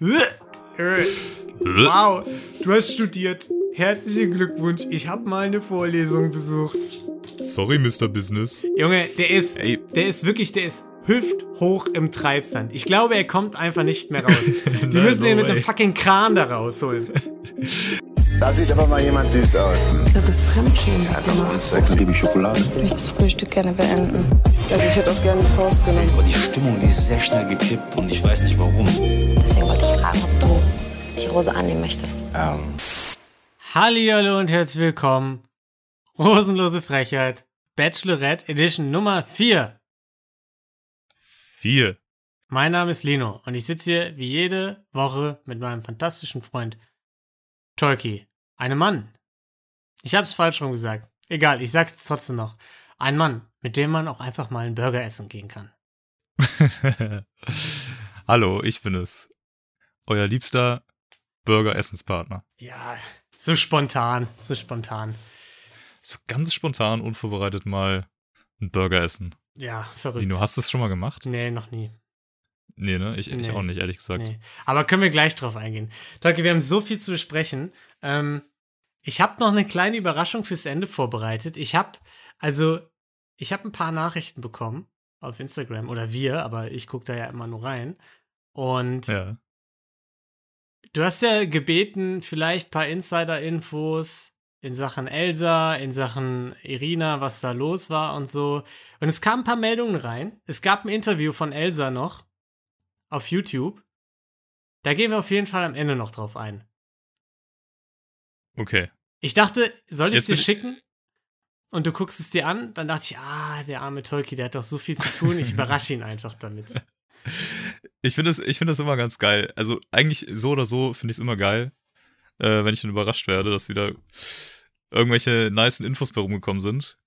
Wow, du hast studiert. Herzlichen Glückwunsch. Ich habe mal eine Vorlesung besucht. Sorry, Mr. Business. Junge, der ist, Ey. der ist wirklich, der ist hüfthoch im Treibsand. Ich glaube, er kommt einfach nicht mehr raus. Die Nein, müssen no ihn mit einem fucking Kran da rausholen. Da sieht aber mal jemand süß aus. Das ist Fremdschämen gemacht. Sex, gebe ich Schokolade. Ich möchte das Frühstück gerne beenden. Also ich hätte auch gerne die Faust genommen. Aber die Stimmung, die ist sehr schnell gekippt und ich weiß nicht warum. Deswegen wollte ich fragen, ob du die Rose annehmen möchtest. Ähm, Hallihallo und herzlich willkommen. Rosenlose Frechheit. Bachelorette Edition Nummer 4. Vier. Mein Name ist Lino und ich sitze hier wie jede Woche mit meinem fantastischen Freund Turkey. Einem Mann. Ich hab's falsch rum gesagt. Egal, ich sag's trotzdem noch. Ein Mann, mit dem man auch einfach mal einen Burger essen gehen kann. Hallo, ich bin es. Euer liebster Burger-Essenspartner. Ja, so spontan, so spontan. So ganz spontan, unvorbereitet mal einen Burger essen. Ja, verrückt. Hast du es schon mal gemacht? Nee, noch nie. Nee, ne? Ich, ich Nee. auch nicht, ehrlich gesagt. Nee. Aber können wir gleich drauf eingehen. Tolki, wir haben so viel zu besprechen. Ähm, ich habe noch eine kleine Überraschung fürs Ende vorbereitet. Ich habe, also, ich habe ein paar Nachrichten bekommen auf Instagram oder wir, aber ich gucke da ja immer nur rein. Und Ja. du hast ja gebeten, vielleicht ein paar Insider-Infos in Sachen Elsa, in Sachen Irina, was da los war und so. Und es kamen ein paar Meldungen rein. Es gab ein Interview von Elsa noch auf YouTube. Da gehen wir auf jeden Fall am Ende noch drauf ein. Okay. Ich dachte, soll ich es dir schicken? Und du guckst es dir an? Dann dachte ich, ah, der arme Tolki, der hat doch so viel zu tun. Ich überrasche ihn einfach damit. Ich finde das, ich das immer ganz geil. Also eigentlich so oder so finde ich es immer geil, äh, wenn ich dann überrascht werde, dass wieder irgendwelche nicen Infos bei rumgekommen sind.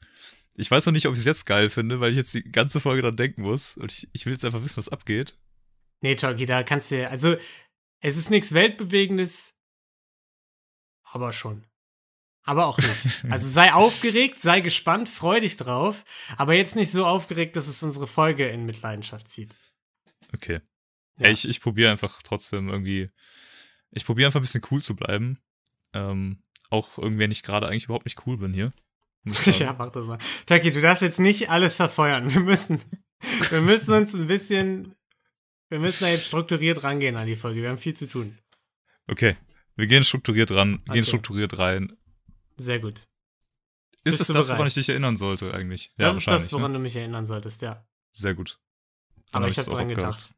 Ich weiß noch nicht, ob ich es jetzt geil finde, weil ich jetzt die ganze Folge dran denken muss. Und ich, ich will jetzt einfach wissen, was abgeht. Nee, Tolki, da kannst du, also, es ist nichts Weltbewegendes, aber schon. Aber auch nicht. Also sei aufgeregt, sei gespannt, freu dich drauf, aber jetzt nicht so aufgeregt, dass es unsere Folge in Mitleidenschaft zieht. Okay. Ja. Ich ich probiere einfach trotzdem irgendwie. Ich probiere einfach ein bisschen cool zu bleiben. Ähm, auch irgendwie, wenn ich gerade eigentlich überhaupt nicht cool bin hier. Ja, mach das mal. Tolki, du darfst jetzt nicht alles verfeuern. Wir müssen, wir müssen uns ein bisschen, wir müssen da jetzt strukturiert rangehen an die Folge. Wir haben viel zu tun. Okay. Wir gehen strukturiert ran, Okay. gehen strukturiert rein. Sehr gut. Ist Bist es das, bereit? woran ich dich erinnern sollte, eigentlich? Das ist das, wahrscheinlich, woran ne? du mich erinnern solltest, ja. Sehr gut. Dann Aber hab ich habe dran gedacht.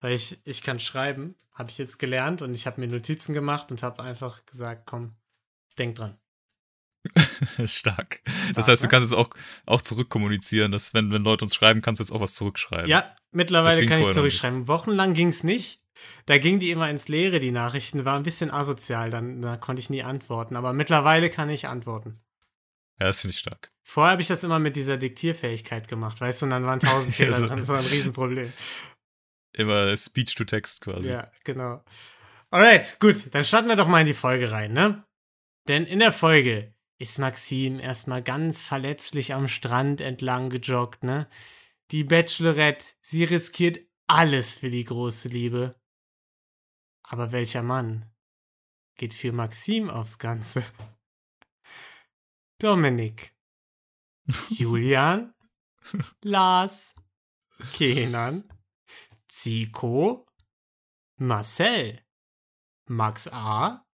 Weil ich, ich kann schreiben, habe ich jetzt gelernt und ich habe mir Notizen gemacht und habe einfach gesagt, komm, denk dran. Stark. Das Stark, heißt, du kannst es auch, auch zurückkommunizieren, dass wenn, wenn Leute uns schreiben, kannst du jetzt auch was zurückschreiben. Ja, mittlerweile kann ich nicht. zurückschreiben. Wochenlang ging es nicht. Da ging die immer ins Leere, die Nachrichten. War ein bisschen asozial, dann da konnte ich nie antworten. Aber mittlerweile kann ich antworten. Ja, das finde ich stark. Vorher habe ich das immer mit dieser Diktierfähigkeit gemacht, weißt du, und dann waren tausend Fehler so. dran. Das war ein Riesenproblem. Immer Speech to Text quasi. Ja, genau. Alright, gut, dann starten wir doch mal in die Folge rein, ne? Denn in der Folge ist Maxim erstmal ganz verletzlich am Strand entlang gejoggt, ne? Die Bachelorette, sie riskiert alles für die große Liebe. Aber welcher Mann geht für Maxim aufs Ganze? Dominik. Julian. Lars. Kenan. Zico. Marcel, Max A,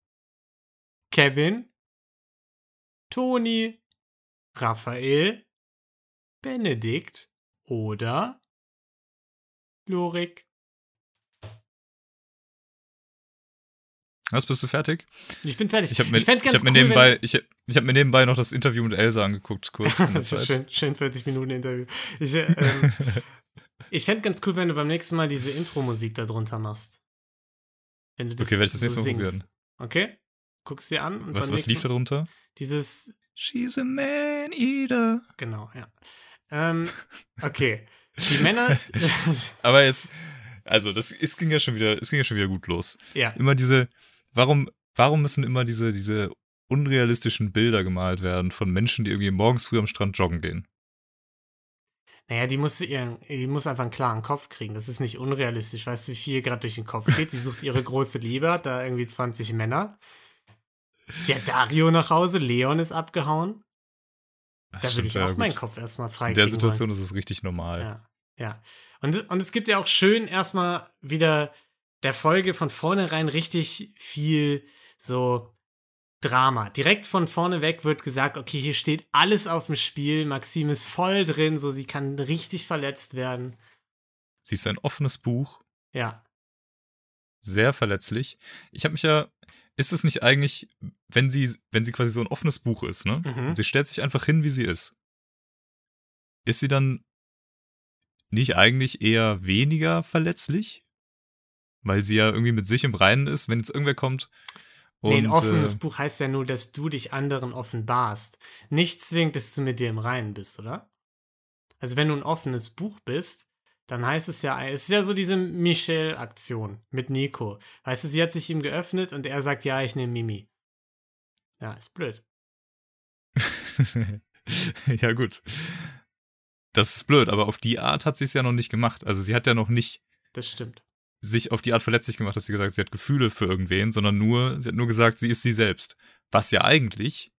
Kevin, Toni, Raphael, Benedikt oder Lorik. Was, bist du fertig? Ich bin fertig. Ich habe mir, fänd ich hab mir, cool, nebenbei, ich, ich hab mir nebenbei noch das Interview mit Elsa angeguckt, kurz schön, schön 40 Minuten Interview. Ich, äh, ähm, ich fände ganz cool, wenn du beim nächsten Mal diese Intro-Musik da drunter machst. Wenn du das Okay, werde ich das nächste Mal singst. probieren. Okay? Guck's dir an. Und Was, was lief nächsten- da drunter? Dieses She's a man eater. Genau, ja. Ähm, okay. Die Männer. Aber jetzt, also das es ging ja schon wieder, es ging ja schon wieder gut los. ja. Immer diese, warum, warum müssen immer diese, diese unrealistischen Bilder gemalt werden von Menschen, die irgendwie morgens früh am Strand joggen gehen? Naja, die muss, ihren, die muss einfach einen klaren Kopf kriegen. Das ist nicht unrealistisch. Weißt du, wie viel gerade durch den Kopf geht? Die sucht ihre große Liebe, hat da irgendwie 20 Männer. Hat Dario nach Hause, Leon ist abgehauen. Da würde ich ja, auch gut. meinen Kopf erstmal frei In der Situation wollen. ist es richtig normal. Ja, ja. Und, und es gibt ja auch schön erstmal wieder der Folge von vornherein richtig viel so Drama. Direkt von vorne weg wird gesagt, okay, hier steht alles auf dem Spiel. Maxim ist voll drin, so sie kann richtig verletzt werden. Sie ist ein offenes Buch, Ja, sehr verletzlich. Ich habe mich ja, ist es nicht eigentlich, wenn sie, wenn sie quasi so ein offenes Buch ist, ne? Mhm. Sie stellt sich einfach hin, wie sie ist. Ist sie dann nicht eigentlich eher weniger verletzlich? Weil sie ja irgendwie mit sich im Reinen ist, wenn jetzt irgendwer kommt. Und, nee, ein offenes äh, Buch heißt ja nur, dass du dich anderen offenbarst. Nicht zwingend, dass du mit dir im Reinen bist, oder? Also wenn du ein offenes Buch bist, dann heißt es ja, es ist ja so diese Michelle-Aktion mit Nico. Weißt du, sie hat sich ihm geöffnet und er sagt, ja, ich nehme Mimi. Ja, ist blöd. ja, gut. Das ist blöd, aber auf die Art hat sie es ja noch nicht gemacht. Also sie hat ja noch nicht Das stimmt. sich auf die Art verletzlich gemacht, dass sie gesagt hat, sie hat Gefühle für irgendwen, sondern nur, sie hat nur gesagt, sie ist sie selbst. Was ja eigentlich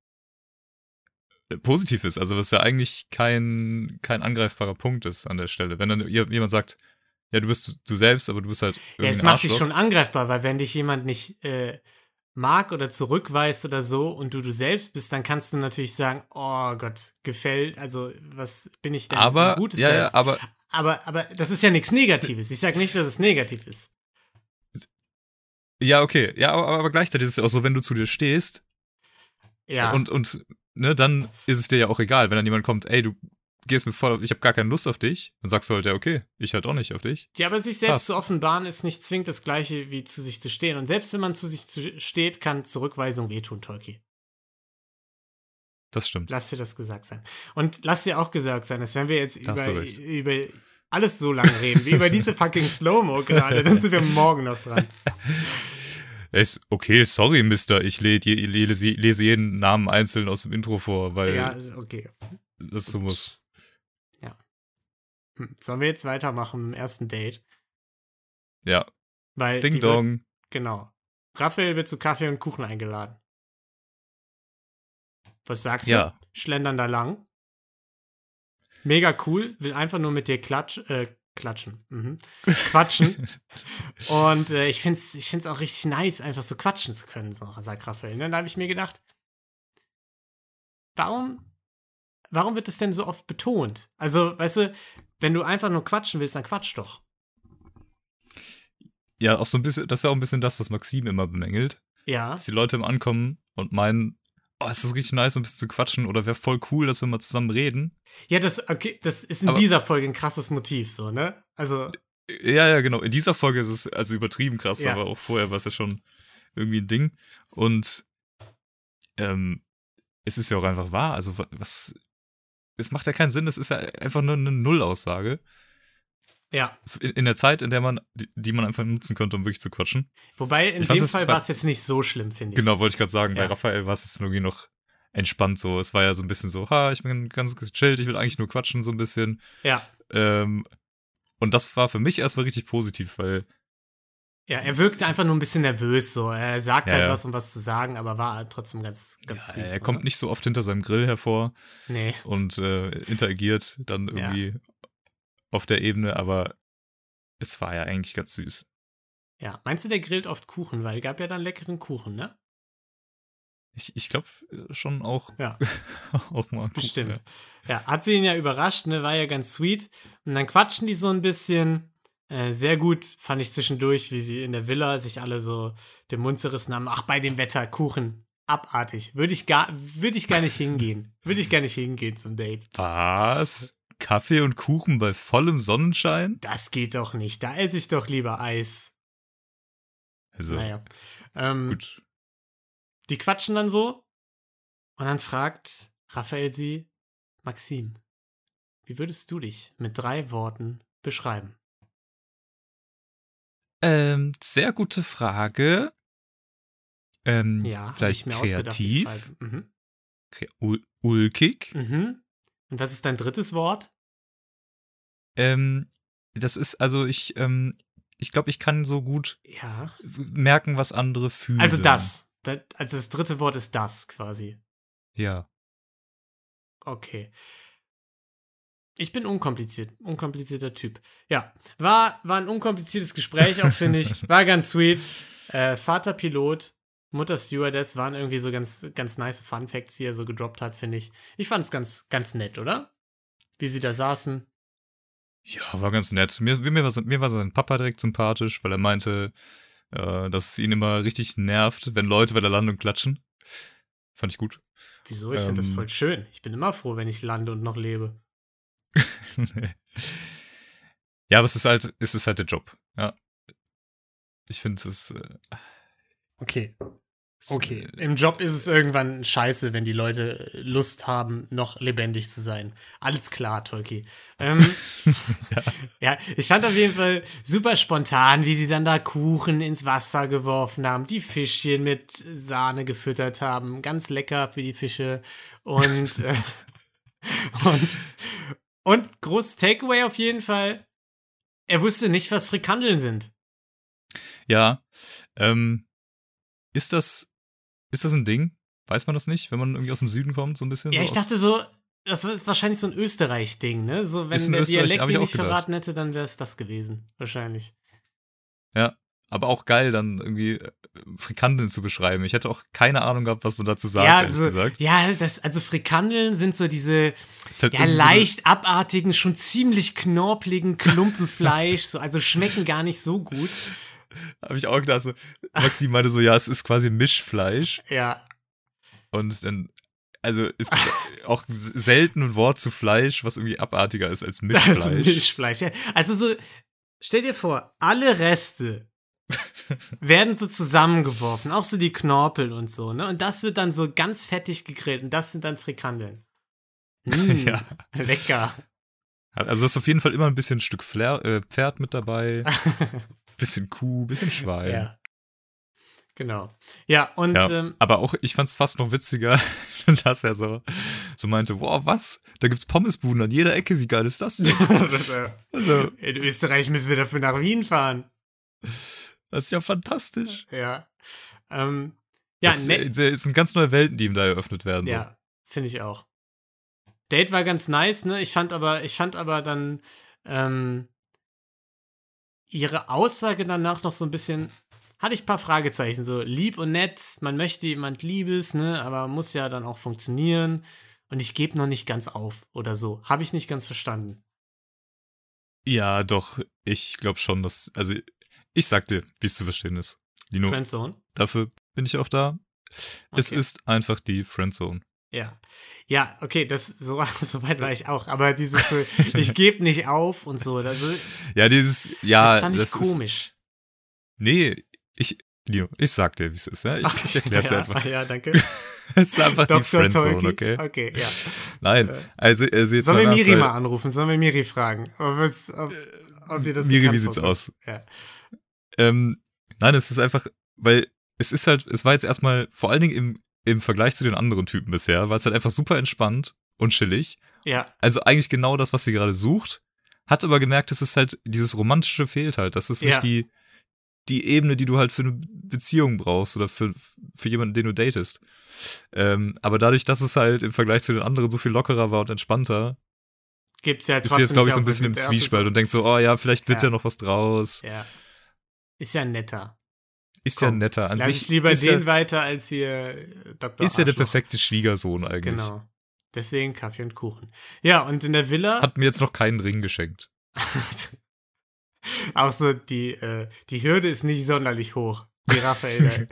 positiv ist, also was ja eigentlich kein, kein angreifbarer Punkt ist an der Stelle. Wenn dann jemand sagt, ja, du bist du selbst, aber du bist halt Ja, es macht dich schon angreifbar, weil wenn dich jemand nicht äh, mag oder zurückweist oder so und du du selbst bist, dann kannst du natürlich sagen, oh Gott, gefällt, also was bin ich denn? aber, gutes ja, ja, Selbst? aber aber, aber das ist ja nichts Negatives. Ich sage nicht, dass es negativ ist. Ja, okay. Ja, aber, aber gleichzeitig ist es ja auch so, wenn du zu dir stehst Ja. und, und ne, dann ist es dir ja auch egal, wenn dann jemand kommt, ey, du gehst mir voll auf, ich habe gar keine Lust auf dich, dann sagst du halt, ja, okay, ich halt auch nicht auf dich. Ja, aber sich selbst Passt. zu offenbaren ist nicht zwingend das gleiche wie zu sich zu stehen. Und selbst wenn man zu sich zu steht, kann Zurückweisung wehtun, Tolki. Das stimmt. Lass dir das gesagt sein. Und lass dir auch gesagt sein, dass wenn wir jetzt über, über alles so lange reden, wie über diese fucking Slow-Mo gerade, dann sind wir morgen noch dran. Ist, okay, sorry, Mister, ich le je- lese, lese jeden Namen einzeln aus dem Intro vor, weil Ja, ist okay. das so muss. Hm. Sollen wir jetzt weitermachen im ersten Date? Ja, Weil Ding die wird- Dong. Genau. Raphael wird zu Kaffee und Kuchen eingeladen. Was sagst Ja. du? Schlendern da lang. Mega cool, will einfach nur mit dir klatsch, äh, klatschen. Mhm. Quatschen. und äh, ich finde es ich find's auch richtig nice, einfach so quatschen zu können, so, sagt Raphael. Und dann habe ich mir gedacht, warum, warum wird das denn so oft betont? Also, weißt du, wenn du einfach nur quatschen willst, dann quatsch doch. Ja, auch so ein bisschen, das ist ja auch ein bisschen das, was Maxim immer bemängelt. Ja. Dass die Leute immer ankommen und meinen, oh, ist das richtig nice, ein bisschen zu quatschen oder wäre voll cool, dass wir mal zusammen reden. Ja, das, okay, das ist in Aber- dieser Folge ein krasses Motiv, so, ne? Also, Ja, ja, genau. In dieser Folge ist es also übertrieben krass, Ja. aber auch vorher war es ja schon irgendwie ein Ding. Und ähm, es ist ja auch einfach wahr. Also wa- was, es macht ja keinen Sinn. Es ist ja einfach nur eine Nullaussage ja. in, der Zeit, in der man, die, man einfach nutzen könnte, um wirklich zu quatschen. Wobei, in Ich dem Fall bei- war es jetzt nicht so schlimm, finde ich. Genau, wollte ich gerade sagen. Bei Ja. Raphael war es jetzt irgendwie noch entspannt so. Es war ja so ein bisschen so, ha, ich bin ganz gechillt, ich will eigentlich nur quatschen so ein bisschen. Ja. Ähm, und das war für mich erstmal richtig positiv, weil Ja, er wirkte einfach nur ein bisschen nervös, so. Er sagt Ja, halt ja. was, um was zu sagen, aber war trotzdem ganz, ganz ja, sweet. er so, kommt ne? nicht so oft hinter seinem Grill hervor. Nee. und äh, interagiert dann irgendwie auf der Ebene, aber es war ja eigentlich ganz süß. Ja. Meinst du, der grillt oft Kuchen? Weil gab ja dann leckeren Kuchen, ne? Ich, ich glaube schon auch, Ja. auch mal. Kuchen, Bestimmt. Ja. Ja, hat sie ihn ja überrascht, ne? War ja ganz sweet. Und dann quatschen die so ein bisschen. Äh, sehr gut fand ich zwischendurch, wie sie in der Villa sich alle so den Mund zerrissen haben. Ach, bei dem Wetter, Kuchen. Abartig. Würde ich gar, würde ich gar nicht hingehen. Würde ich gar nicht hingehen zum Date. Was? Kaffee und Kuchen bei vollem Sonnenschein? Das geht doch nicht. Da esse ich doch lieber Eis. Also, Naja. Ähm, gut. Die quatschen dann so. Und dann fragt Raphael sie, Maxim, wie würdest du dich mit drei Worten beschreiben? Ähm, sehr gute Frage. Ähm, Ja, vielleicht ich mir ausgedacht, die kreativ. Mhm. ul ulkig, Mhm. Und was ist dein drittes Wort? Ähm, das ist, also ich, ähm, ich glaube, ich kann so gut Ja. merken, was andere fühlen. Also das. das. Also das dritte Wort ist das quasi. Ja. Okay. Ich bin unkompliziert, unkomplizierter Typ. Ja, war, war ein unkompliziertes Gespräch auch, finde ich. War ganz sweet. Äh, Vater Pilot, Mutter Stewardess waren irgendwie so ganz, ganz nice Fun Facts, die er so gedroppt hat, finde ich. Ich fand es ganz, ganz nett, oder? Wie sie da saßen. Ja, war ganz nett. Mir, mir, war, mir war sein Papa direkt sympathisch, weil er meinte, äh, dass es ihn immer richtig nervt, wenn Leute bei der Landung klatschen. Fand ich gut. Wieso? Ich finde das Ähm. voll schön. Ich bin immer froh, wenn ich lande und noch lebe. ja, aber es ist halt, es ist halt der Job. Ja. Ich finde es. Äh, Okay. Okay, äh, im Job ist es irgendwann scheiße, wenn die Leute Lust haben, noch lebendig zu sein. Alles klar, Tolki. Ähm, ja. ich fand auf jeden Fall super spontan, wie sie dann da Kuchen ins Wasser geworfen haben, die Fischchen mit Sahne gefüttert haben. Ganz lecker für die Fische. Und, äh, und, und großes Takeaway auf jeden Fall. Er wusste nicht, was Frikandeln sind. Ja. Ähm, ist das, ist das ein Ding? Weiß man das nicht, wenn man irgendwie aus dem Süden kommt, so ein bisschen? Ja, so ich dachte so, das ist wahrscheinlich so ein Österreich-Ding, ne? So, wenn der Österreich, Dialekt auch nicht gedacht. verraten hätte, dann wäre es das gewesen. Wahrscheinlich. Ja. Aber auch geil, dann irgendwie äh, Frikandeln zu beschreiben. Ich hätte auch keine Ahnung gehabt, was man dazu sagt, ja, also, gesagt. ja, das, also Frikandeln sind so diese halt ja, irgendwie so leicht abartigen, schon ziemlich knorpeligen Klumpen Fleisch, so, also schmecken gar nicht so gut. Habe ich auch gedacht, so, Maxim meinte so, ja, es ist quasi Mischfleisch. Ja, Und dann, also es gibt auch selten ein Wort zu Fleisch, was irgendwie abartiger ist als Mischfleisch. also Mischfleisch. Ja. Also so, stell dir vor, alle Reste werden so zusammengeworfen, auch so die Knorpel und so, ne? Und das wird dann so ganz fettig gegrillt und das sind dann Frikandeln. Mm, Ja. Lecker. Also du hast auf jeden Fall immer ein bisschen Stück Flair, äh, Pferd mit dabei, bisschen Kuh, bisschen Schwein. ja. Genau. Ja, und Ja, ähm, aber auch, ich fand's fast noch witziger, dass er so, so meinte, wow, was? Da gibt's Pommesbuden an jeder Ecke, wie geil ist das denn? das, äh, Also, in Österreich müssen wir dafür nach Wien fahren. das ist ja fantastisch. Ja. Ähm, ja, das ne- ist, es sind ganz neue Welten, die ihm da eröffnet werden. So. Ja, finde ich auch. Date war ganz nice, ne? Ich fand aber, ich fand aber dann ähm, ihre Aussage danach noch so ein bisschen, hatte ich ein paar Fragezeichen, so lieb und nett, man möchte jemand Liebes, ne? Aber muss ja dann auch funktionieren. Und ich gebe noch nicht ganz auf oder so. Habe ich nicht ganz verstanden. ja, doch, ich glaube schon, dass, also ich sag dir, wie es zu verstehen ist. Lino, Friendzone? dafür bin ich auch da. Es Okay. ist einfach die Friendzone. Ja. Ja, okay, das so, so weit war ich auch. Aber dieses so, ich gebe nicht auf und so, also, Ja, dieses, ja, das fand ich das ist, komisch. nee, ich, Lino, ich sag dir, wie es ist, ja? Ich, ich erklär's ja, einfach. Ja, danke. Es ist einfach die Dr. Friendzone, Tolkien. okay? Okay, ja. Nein, also, also jetzt Sollen wir Miri mal anrufen? Sollen wir Miri fragen? Ob, es, ob, ob ihr das Miri, bekannt wie sieht's aus? Ja. Ähm, nein, es ist einfach, weil es ist halt, es war jetzt erstmal, vor allen Dingen im, im Vergleich zu den anderen Typen bisher, war es halt einfach super entspannt und chillig. ja, Also eigentlich genau das, was sie gerade sucht. Hat aber gemerkt, dass es halt, dieses Romantische fehlt halt. Das ist Ja. nicht die, die Ebene, die du halt für eine Beziehung brauchst oder für, für jemanden, den du datest. Ähm, aber dadurch, dass es halt im Vergleich zu den anderen so viel lockerer war und entspannter, gibt's ja ist sie jetzt, glaube ich, so ein bisschen im Zwiespalt und denkt so, oh ja, vielleicht wird Ja. ja noch was draus. Ja. Ist ja netter. Ist ja Komm, netter. An sich ich lieber den ja, weiter als hier Dr. ist ja der Arschloch. perfekte Schwiegersohn eigentlich. Genau. Deswegen Kaffee und Kuchen. Ja, und in der Villa Hat mir jetzt noch keinen Ring geschenkt. auch so die, äh, die Hürde ist nicht sonderlich hoch, die Raphael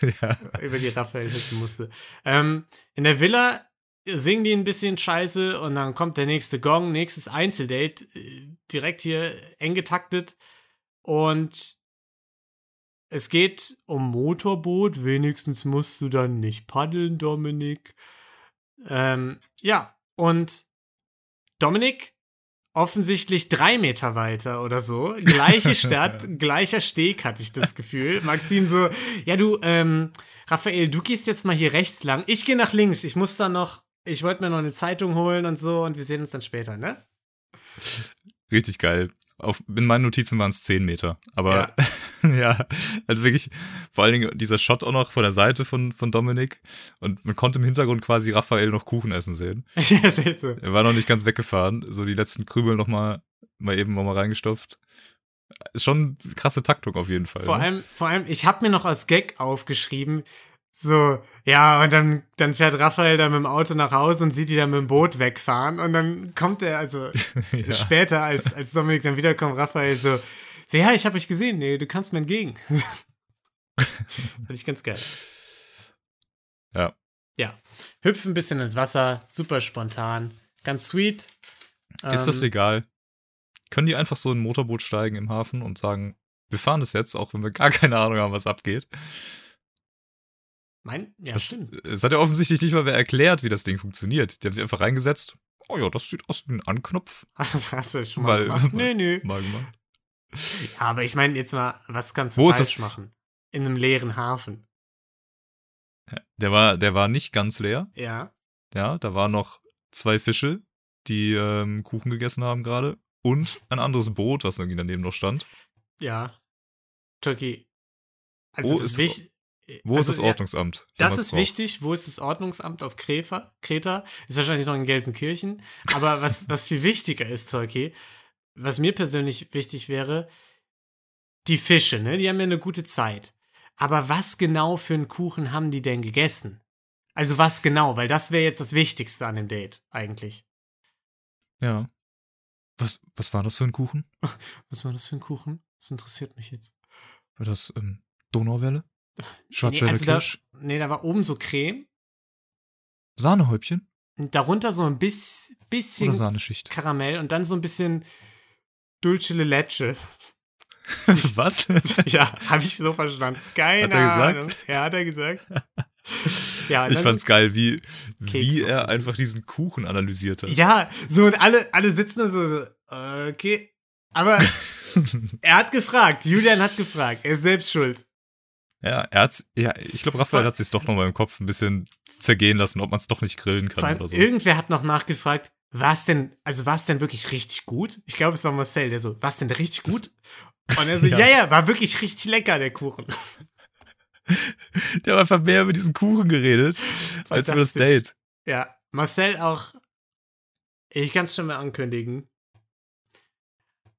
ja. über die Raphael hüpfen musste. Ähm, in der Villa singen die ein bisschen Scheiße und dann kommt der nächste Gong, nächstes Einzeldate, äh, direkt hier eng getaktet und es geht um Motorboot, wenigstens musst du dann nicht paddeln, Dominik. Ähm, ja, und Dominik offensichtlich drei Meter weiter oder so. Gleiche Stadt, gleicher Steg, hatte ich das Gefühl. Maxim so, ja du, ähm, Raphael, du gehst jetzt mal hier rechts lang. Ich gehe nach links. Ich muss dann noch, ich wollte mir noch eine Zeitung holen und so und wir sehen uns dann später, ne? Richtig geil. Auf, in meinen Notizen waren es 10 Meter. Aber ja. also wirklich, vor allen Dingen dieser Shot auch noch von der Seite von, von Dominik. Und man konnte im Hintergrund quasi Raphael noch Kuchen essen sehen. ja, seht ihr. Er war noch nicht ganz weggefahren. So die letzten Krümel noch mal, mal eben noch mal reingestopft. Ist schon krasse Taktung auf jeden Fall. Vor ne? allem, vor allem, ich habe mir noch als Gag aufgeschrieben, so, ja, und dann, dann fährt Raphael dann mit dem Auto nach Hause und sieht die dann mit dem Boot wegfahren. Und dann kommt er, also ja. später, als, als Dominik dann wiederkommt, Raphael so, so ja, ich habe euch gesehen, nee, du kannst mir entgegen. Fand ich ganz geil. Ja. Ja. Hüpfen ein bisschen ins Wasser, super spontan, ganz sweet. Ist das Ähm, legal? Können die einfach so in ein Motorboot steigen im Hafen und sagen, wir fahren das jetzt, auch wenn wir gar keine Ahnung haben, was abgeht? Mein, ja, Das, stimmt. es hat ja offensichtlich nicht mal wer erklärt, wie das Ding funktioniert. Die haben sich einfach reingesetzt. Oh ja, das sieht aus wie ein Anknopf. Hast du schon mal Weil- gemacht? Nee, nee. Mal gemacht. Ja, aber ich meine jetzt mal, was kannst du Wo ist falsch das- machen? In einem leeren Hafen. Der war, der war nicht ganz leer. Ja. Ja, da waren noch zwei Fische, die ähm, Kuchen gegessen haben gerade. Und ein anderes Boot, was irgendwie daneben noch stand. Ja. Turkey. Also Wo das ist das- wich- Wo also, ist das ja, Ordnungsamt? Das Wenn ist man's wichtig. Wo ist das Ordnungsamt auf Kreta? Kreta? Ist wahrscheinlich noch in Gelsenkirchen. Aber was, was viel wichtiger ist, Turkey, was mir persönlich wichtig wäre, die Fische, ne? Die haben ja eine gute Zeit. Aber was genau für einen Kuchen haben die denn gegessen? Also was genau? Weil das wäre jetzt das Wichtigste an dem Date, eigentlich. Ja. Was, was war das für ein Kuchen? Was war das für ein Kuchen? Das interessiert mich jetzt. War das ähm, Donauwelle? Schwarzwälder nee, also da, nee, da war oben so Creme. Sahnehäubchen? Und darunter so ein bis, bisschen? Karamell und dann so ein bisschen Dulce de Leche. was? Ja, habe ich so verstanden. Keine Hat er gesagt? Ahnung. Ja, hat er gesagt. Ja, Ich fand's geil, wie, wie er noch. einfach diesen Kuchen analysiert hat. Ja, so und alle, alle sitzen da so, so, okay. Aber er hat gefragt, Julian hat gefragt, er ist selbst schuld. Ja, er hat's, ja, ich glaube, Raphael hat sich's doch nochmal im Kopf ein bisschen zergehen lassen, ob man es doch nicht grillen kann oder so. irgendwer hat noch nachgefragt, war es denn, also war es denn wirklich richtig gut? Ich glaube, es war Marcel, der so, war es denn richtig Das- gut? Und er so, ja. Ja. ja, war wirklich richtig lecker, der Kuchen. Der hat einfach mehr über diesen Kuchen geredet, als über das. Date. Ja, Marcel auch, ich kann es schon mal ankündigen.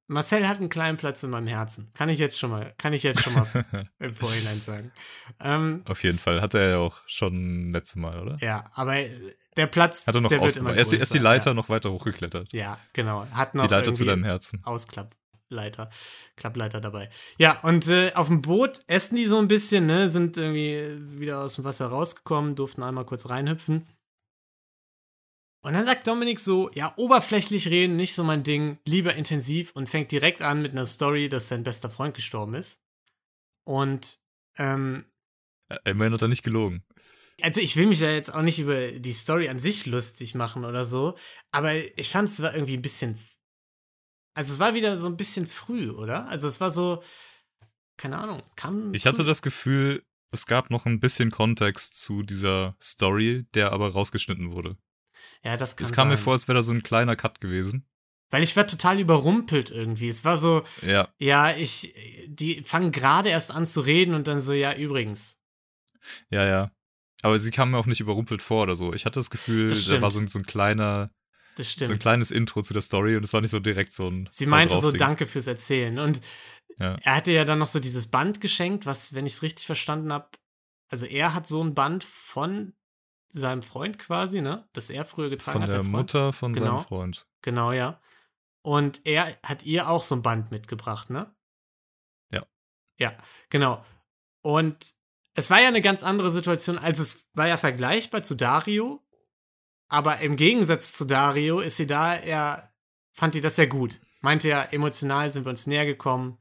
Marcel hat einen kleinen Platz in meinem Herzen. Kann ich jetzt schon mal, kann ich jetzt schon mal im Vorhinein sagen. Ähm, Auf jeden Fall. Hat er ja auch schon letztes Mal, oder? ja, aber der Platz, Hat er noch der immer ausgebaut. Er ist, die größer, Leiter ja. noch weiter hochgeklettert. Ja, genau. Hat noch Die Leiter zu deinem Herzen. Ausklappleiter, Klappleiter dabei. Ja, und äh, auf dem Boot essen die so ein bisschen, ne, sind irgendwie wieder aus dem Wasser rausgekommen, durften einmal kurz reinhüpfen. Und dann sagt Dominik so, ja, oberflächlich reden, nicht so mein Ding, lieber intensiv und fängt direkt an mit einer Story, dass sein bester Freund gestorben ist. Und, ähm, Äh, Immerhin hat er nicht gelogen. also ich will mich da jetzt auch nicht über die Story an sich lustig machen oder so, aber ich fand es war irgendwie ein bisschen, also es war wieder so ein bisschen früh, oder? Also es war so, keine Ahnung, kam. Ich hatte früh. das Gefühl, es gab noch ein bisschen Kontext zu dieser Story, der aber rausgeschnitten wurde. Ja, das kann Es kam mir sein. vor, als wäre da so ein kleiner Cut gewesen. Weil ich war total überrumpelt irgendwie. Es war so, Ja, ja, ich, die fangen gerade erst an zu reden und dann so, ja, übrigens. ja, ja. Aber sie kam mir auch nicht überrumpelt vor oder so. Ich hatte das Gefühl, Das da war so ein, so ein kleiner, Das so ein kleines Intro zu der Story und es war nicht so direkt so ein. Sie meinte so, danke fürs Erzählen. Und Ja. er hatte ja dann noch so dieses Band geschenkt, was, wenn ich es richtig verstanden habe, also er hat so ein Band von seinem Freund quasi, ne? Das er früher getragen Von hat. der Freund. Mutter von Genau. seinem Freund. Genau, ja. Und er hat ihr auch so ein Band mitgebracht, ne? Ja. Ja, genau. Und es war ja eine ganz andere Situation, also es war ja vergleichbar zu Dario, aber im Gegensatz zu Dario ist sie da eher, fand die das sehr gut. Meinte ja, emotional sind wir uns näher gekommen.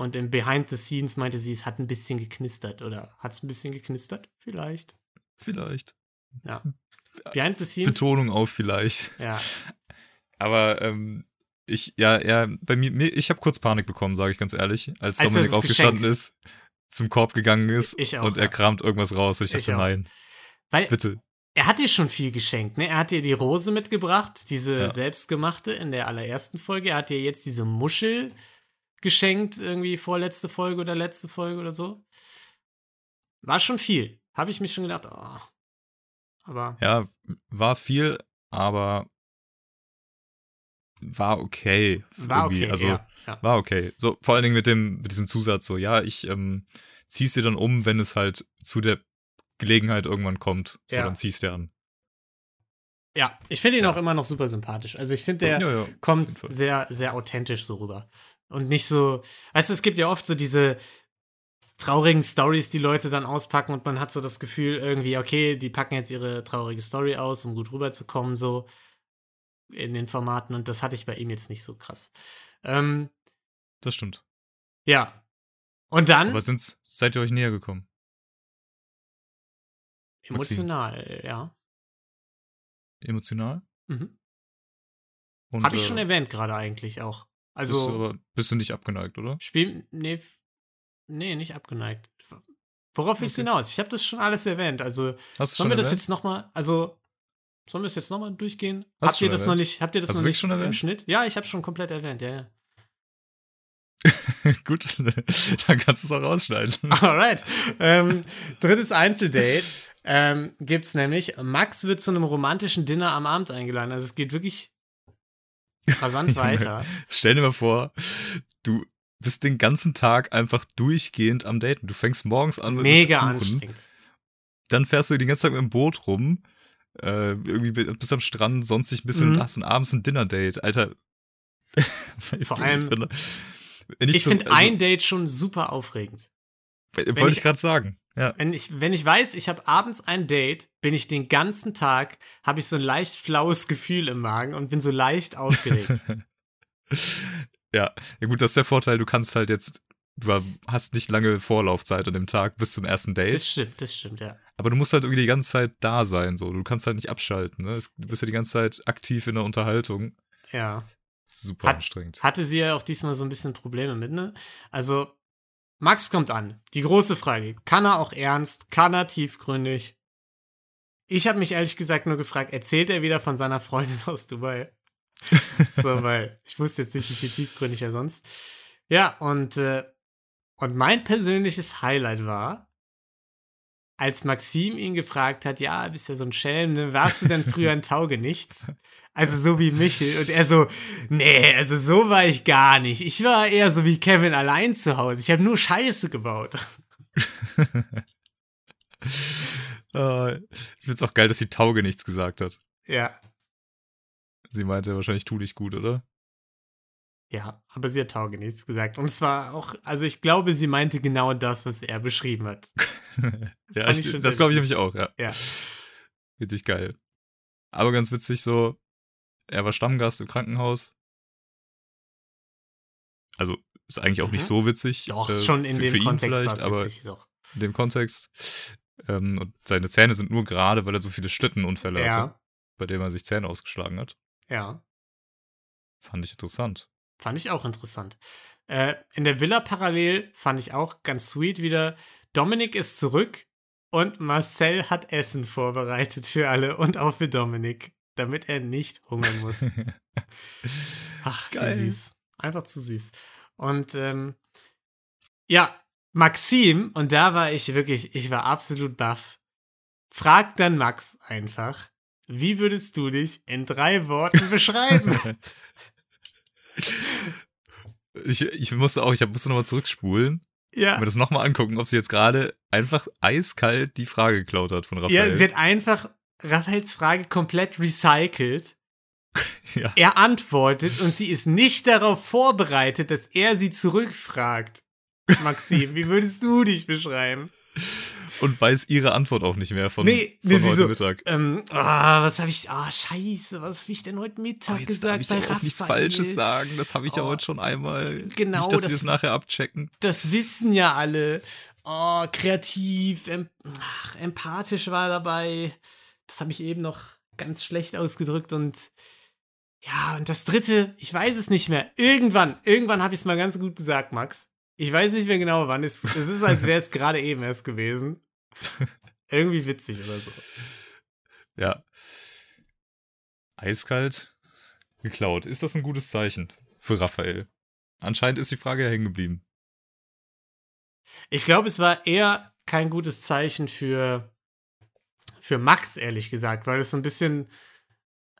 Und im Behind the Scenes meinte sie, es hat ein bisschen geknistert. Oder hat es ein bisschen geknistert? Vielleicht. Vielleicht. Ja. Behind the Scenes. Betonung auf vielleicht. Ja. Aber ähm, ich, ja, ja, bei mir, ich habe kurz Panik bekommen, sage ich ganz ehrlich, als, Als Dominik aufgestanden ist, zum Korb gegangen ist Ich auch, und er kramt irgendwas raus und ich Ich dachte, auch. nein, Weil bitte. er hat ihr schon viel geschenkt, ne? Er hat ihr die Rose mitgebracht, diese Ja. selbstgemachte in der allerersten Folge. Er hat ihr jetzt diese Muschel geschenkt, irgendwie vorletzte Folge oder letzte Folge oder so. War schon viel. Habe ich mich schon gedacht, oh. Aber Ja, war viel, aber war okay. war irgendwie. okay. Also ja, ja. war okay. So, vor allen Dingen mit dem, mit diesem Zusatz, so, ja, ich ähm, zieh's dir dann um, wenn es halt zu der Gelegenheit irgendwann kommt. So, Ja. dann ziehst dir an. ja, ich finde ihn Ja. auch immer noch super sympathisch. Also ich finde, der ja, kommt sehr, sehr authentisch so rüber. Und nicht so, weißt du, es gibt ja oft so diese traurigen Stories, die Leute dann auspacken und man hat so das Gefühl irgendwie, okay, die packen jetzt ihre traurige Story aus, um gut rüberzukommen, so in den Formaten und das hatte ich bei ihm jetzt nicht so krass. Ähm, Das stimmt. ja. Und dann Aber sind's, seid ihr euch näher gekommen? emotional, ja. Emotional? Mhm. Und, Habe ich äh, schon erwähnt gerade eigentlich auch. Bist du Also aber bist du nicht abgeneigt, oder? Spiel, nee, nee, nicht abgeneigt. Worauf willst du Okay. hinaus? Ich habe das schon alles erwähnt. Also Hast Sollen wir das erwähnt? jetzt nochmal, also, sollen wir es jetzt nochmal durchgehen? Hast du habt ihr das noch erwähnt? nicht, habt ihr das Hast noch nicht schon im? Schnitt? Ja, ich habe schon komplett erwähnt, ja, ja. Gut, dann kannst du es auch rausschneiden. Alright. ähm, drittes Einzeldate ähm, gibt's nämlich. Max wird zu einem romantischen Dinner am Abend eingeladen. Also es geht wirklich rasant weiter. Stell dir mal vor, du bist den ganzen Tag einfach durchgehend am Daten. Du fängst morgens an mit Mega Kuchen, anstrengend. dann fährst du den ganzen Tag mit dem Boot rum, äh, irgendwie bi- bis am Strand, sonst dich ein bisschen Mhm. und abends ein Dinner-Date. Alter. Vor allem- Ich, wenn Ich finde also, ein Date schon super aufregend. Wollte wenn ich ich- gerade sagen. Ja. Wenn ich, wenn ich weiß, ich habe abends ein Date, bin ich den ganzen Tag, habe ich so ein leicht flaues Gefühl im Magen und bin so leicht aufgeregt. ja. Ja, gut, das ist der Vorteil, du kannst halt jetzt, du hast nicht lange Vorlaufzeit an dem Tag bis zum ersten Date. das stimmt, das stimmt, ja. Aber du musst halt irgendwie die ganze Zeit da sein, so. Du kannst halt nicht abschalten, ne? Du bist ja die ganze Zeit aktiv in der Unterhaltung. Ja. Super Hat- anstrengend. Hatte sie ja auch diesmal so ein bisschen Probleme mit, ne? Also, Max kommt an. Die große Frage: Kann er auch ernst? Kann er tiefgründig? Ich habe mich ehrlich gesagt nur gefragt, erzählt er wieder von seiner Freundin aus Dubai? so, weil ich wusste jetzt nicht, wie viel tiefgründig er sonst. Ja, und, äh, und mein persönliches Highlight war, als Maxim ihn gefragt hat, ja, bist ja so ein Schelm, ne? warst du denn früher ein Taugenichts? Also so wie Michel. Und er so, nee, also so war ich gar nicht. Ich war eher so wie Kevin allein zu Hause. Ich habe nur Scheiße gebaut. Äh, ich find's auch geil, dass sie Tauge nichts gesagt hat. Ja, Sie meinte wahrscheinlich tu dich gut, oder? ja, aber sie hat Taugenichts gesagt. Und zwar auch, also ich glaube, sie meinte genau das, was er beschrieben hat. ja, ich, das glaube ich nämlich auch, ja. Ja. Richtig geil. Aber ganz witzig so, er war Stammgast im Krankenhaus. Also, ist eigentlich auch Mhm. nicht so witzig. Doch, äh, schon in für, dem für Kontext war es aber witzig. Doch. in dem Kontext. Ähm, und seine Zähne sind nur gerade, weil er so viele Schlittenunfälle hatte, Ja, bei denen er sich Zähne ausgeschlagen hat. ja. Fand ich interessant. Fand ich auch interessant. Äh, in der Villa parallel fand ich auch ganz sweet wieder. Dominik ist zurück und Marcel hat Essen vorbereitet für alle und auch für Dominik, damit er nicht hungern muss. Ach, Geil. wie süß. Einfach zu süß. Und ähm, ja, Maxim, und da war ich wirklich, ich war absolut baff. Frag dann Max einfach, wie würdest du dich in drei Worten beschreiben? Ich, ich musste auch, ich musste nochmal zurückspulen ja. mir das nochmal angucken, ob sie jetzt gerade einfach eiskalt die Frage geklaut hat von Raphael. Ja, sie hat einfach Raphaels Frage komplett recycelt. Ja. Er antwortet und sie ist nicht darauf vorbereitet, dass er sie zurückfragt. Maxim, wie würdest du dich beschreiben? Und weiß ihre Antwort auch nicht mehr von, Nee, von nee, sie heute so, Mittag. Ähm, ah, was habe ich, ah, scheiße, was habe ich denn heute Mittag Oh, gesagt ich bei Raphael? nichts Falsches sagen. Das habe ich ja Oh, heute schon einmal. genau, Nicht, dass sie das- das nachher abchecken. Das wissen ja alle. Oh, kreativ, em ach, empathisch war dabei. Das habe ich eben noch ganz schlecht ausgedrückt und ja, und das dritte, ich weiß es nicht mehr. Irgendwann, irgendwann habe ich es mal ganz gut gesagt, Max. Ich weiß nicht mehr genau wann. Es, es ist, als wäre es gerade eben erst gewesen. Irgendwie witzig oder so. Ja. Eiskalt geklaut. Ist das ein gutes Zeichen für Raphael? Anscheinend ist die Frage ja hängen geblieben. Ich glaube, es war eher kein gutes Zeichen für, für Max, ehrlich gesagt, weil es so ein bisschen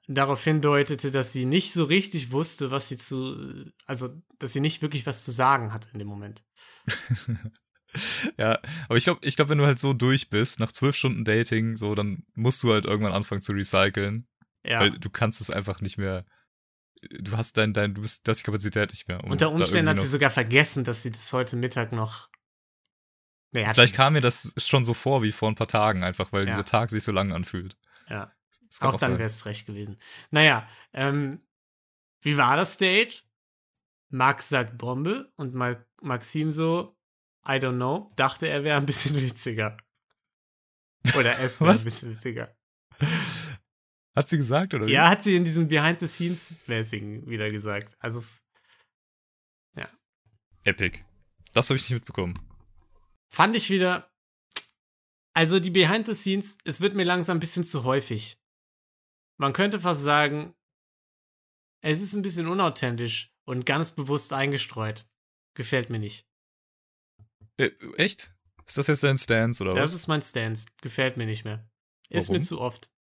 darauf hindeutete, dass sie nicht so richtig wusste, was sie zu, also, dass sie nicht wirklich was zu sagen hatte in dem Moment. ja, aber ich glaube, ich glaub, wenn du halt so durch bist, nach zwölf Stunden Dating, so, dann musst du halt irgendwann anfangen zu recyceln. Ja. Weil du kannst es einfach nicht mehr. Du hast dein, dein, du bist, du hast die Kapazität nicht mehr. Um Unter Umständen hat sie sogar vergessen, dass sie das heute Mittag noch. Nee, Vielleicht kam mir das schon so vor wie vor ein paar Tagen, einfach weil Ja. dieser Tag sich so lang anfühlt. Ja. Kann Auch dann wäre es frech gewesen. Naja, ähm, wie war das Date? Max sagt Bombe und Ma Maxim so, I don't know, dachte er wäre ein bisschen witziger. Oder es wäre ein bisschen witziger. Hat sie gesagt, oder? Ja, hat sie in diesem Behind-the-Scenes-mäßigen wieder gesagt. Also es Epic. Das habe ich nicht mitbekommen. Fand ich wieder. Also die Behind-the-Scenes, es wird mir langsam ein bisschen zu häufig. Man könnte fast sagen, es ist ein bisschen unauthentisch und ganz bewusst eingestreut. Gefällt mir nicht. Äh, echt? Ist das jetzt dein Stance oder Das was? ist mein Stance. Gefällt mir nicht mehr. Ist mir Warum? zu oft.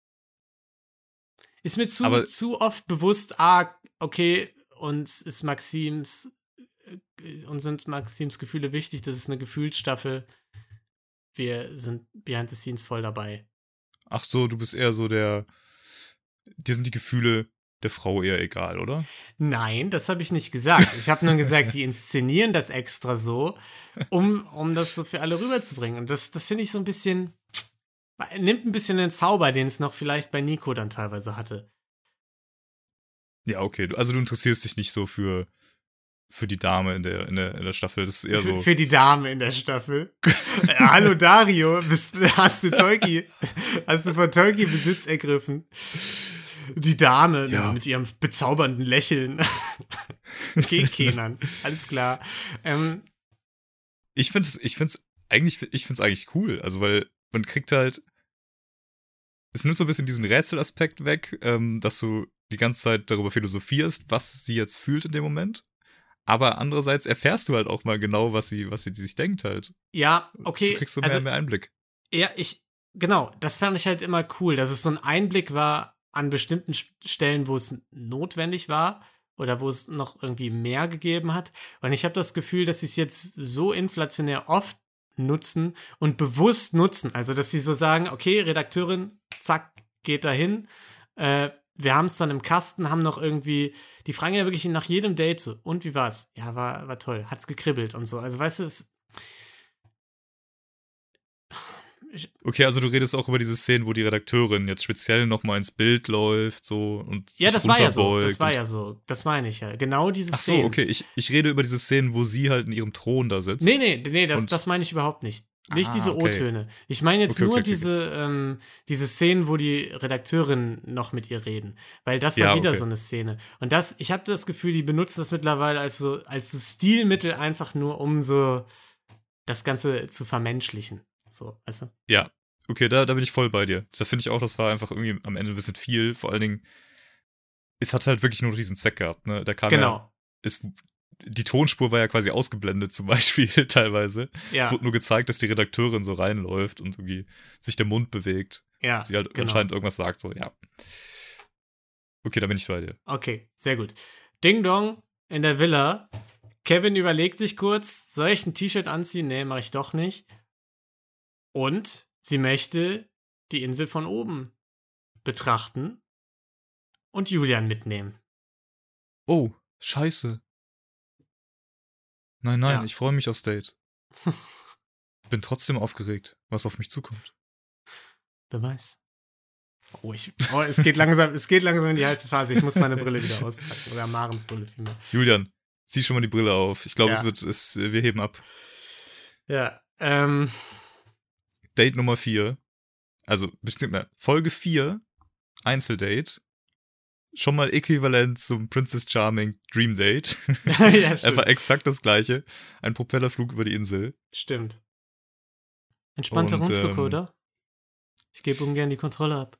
Ist mir zu, Aber- zu oft bewusst, ah, okay, uns ist Maxims, uns sind Maxims Gefühle wichtig, das ist eine Gefühlsstaffel. Wir sind behind the scenes voll dabei. Ach so, du bist eher so der. Dir sind die Gefühle der Frau eher egal, oder? Nein, das habe ich nicht gesagt. Ich habe nur gesagt, die inszenieren das extra so, um, um das so für alle rüberzubringen. Und das, das finde ich so ein bisschen, nimmt ein bisschen den Zauber, den es noch vielleicht bei Nico dann teilweise hatte. Ja, okay. Also du interessierst dich nicht so für, für die Dame in der, in der, in der Staffel. Das ist eher Für, so. für die Dame in der Staffel. Äh, Hallo Dario, bist, hast du Tolki, hast du von Tolki Besitz ergriffen? Die Dame Ja. mit, mit ihrem bezaubernden Lächeln. Kenan, alles klar. Ähm, Ich finde es, ich finde es eigentlich, ich finde es eigentlich cool. Also, weil man kriegt halt, es nimmt so ein bisschen diesen Rätselaspekt weg, ähm, dass du die ganze Zeit darüber philosophierst, was sie jetzt fühlt in dem Moment. Aber andererseits erfährst du halt auch mal genau, was sie, was sie sich denkt halt. ja, okay. Du kriegst so mehr, also, mehr Einblick. Ja, ich, genau, das fand ich halt immer cool, dass es so ein Einblick war an bestimmten Stellen, wo es notwendig war oder wo es noch irgendwie mehr gegeben hat. Und ich habe das Gefühl, dass sie es jetzt so inflationär oft nutzen und bewusst nutzen. Also, dass sie so sagen, okay, Redakteurin, zack, geht dahin. Äh, wir haben es dann im Kasten, haben noch irgendwie, die fragen ja wirklich nach jedem Date so, und wie war's? Ja, war, war toll, hat's gekribbelt und so. Also, weißt du, es, Okay, also du redest auch über diese Szenen, wo die Redakteurin jetzt speziell nochmal ins Bild läuft, so und Ja, das war ja so. Das war ja so. Das meine ich ja. Genau diese Ach so, Szenen. okay. Ich, ich rede über diese Szenen, wo sie halt in ihrem Thron da sitzt. Nee, nee, nee, das, das meine ich überhaupt nicht. Nicht Ah, diese okay. O-Töne. Ich meine jetzt Okay, nur okay, diese, ähm, diese Szenen, wo die Redakteurin noch mit ihr reden. Weil das war Ja, wieder so eine Szene. Und das, ich habe das Gefühl, die benutzen das mittlerweile als so, als so Stilmittel einfach nur, um so das Ganze zu vermenschlichen. So, weißt du? Ja, okay, da, da bin ich voll bei dir. Da finde ich auch, das war einfach irgendwie am Ende ein bisschen viel. Vor allen Dingen, es hat halt wirklich nur diesen Zweck gehabt, ne? Da kam ja, Genau. es, die Tonspur war ja quasi ausgeblendet zum Beispiel teilweise. Es Ja, wurde nur gezeigt, dass die Redakteurin so reinläuft und irgendwie sich der Mund bewegt. ja. Sie halt genau. anscheinend irgendwas sagt, so, ja. Okay, da bin ich bei dir. Okay, sehr gut. Ding Dong in der Villa. Kevin überlegt sich kurz, soll ich ein T-Shirt anziehen? Nee, mache ich doch nicht. Und sie möchte die Insel von oben betrachten und Julian mitnehmen. Oh, scheiße. Nein, nein, Ja. ich freue mich aufs Date. Bin trotzdem aufgeregt, was auf mich zukommt. Wer weiß. Oh, ich, oh, es geht langsam, es geht langsam in die heiße Phase. Ich muss meine Brille wieder auspacken. Oder Marens Brille vielmehr. Julian, zieh schon mal die Brille auf. Ich glaube, Ja. es wird, es, wir heben ab. Ja, ähm, Date Nummer 4. Also, bestimmt mehr. Folge 4, Einzeldate. Schon mal äquivalent zum Princess Charming Dream Date. ja. Einfach exakt das gleiche. Ein Propellerflug über die Insel. Stimmt. Entspannter Und, Rundflug, ähm, oder? Ich gebe ungern die Kontrolle ab.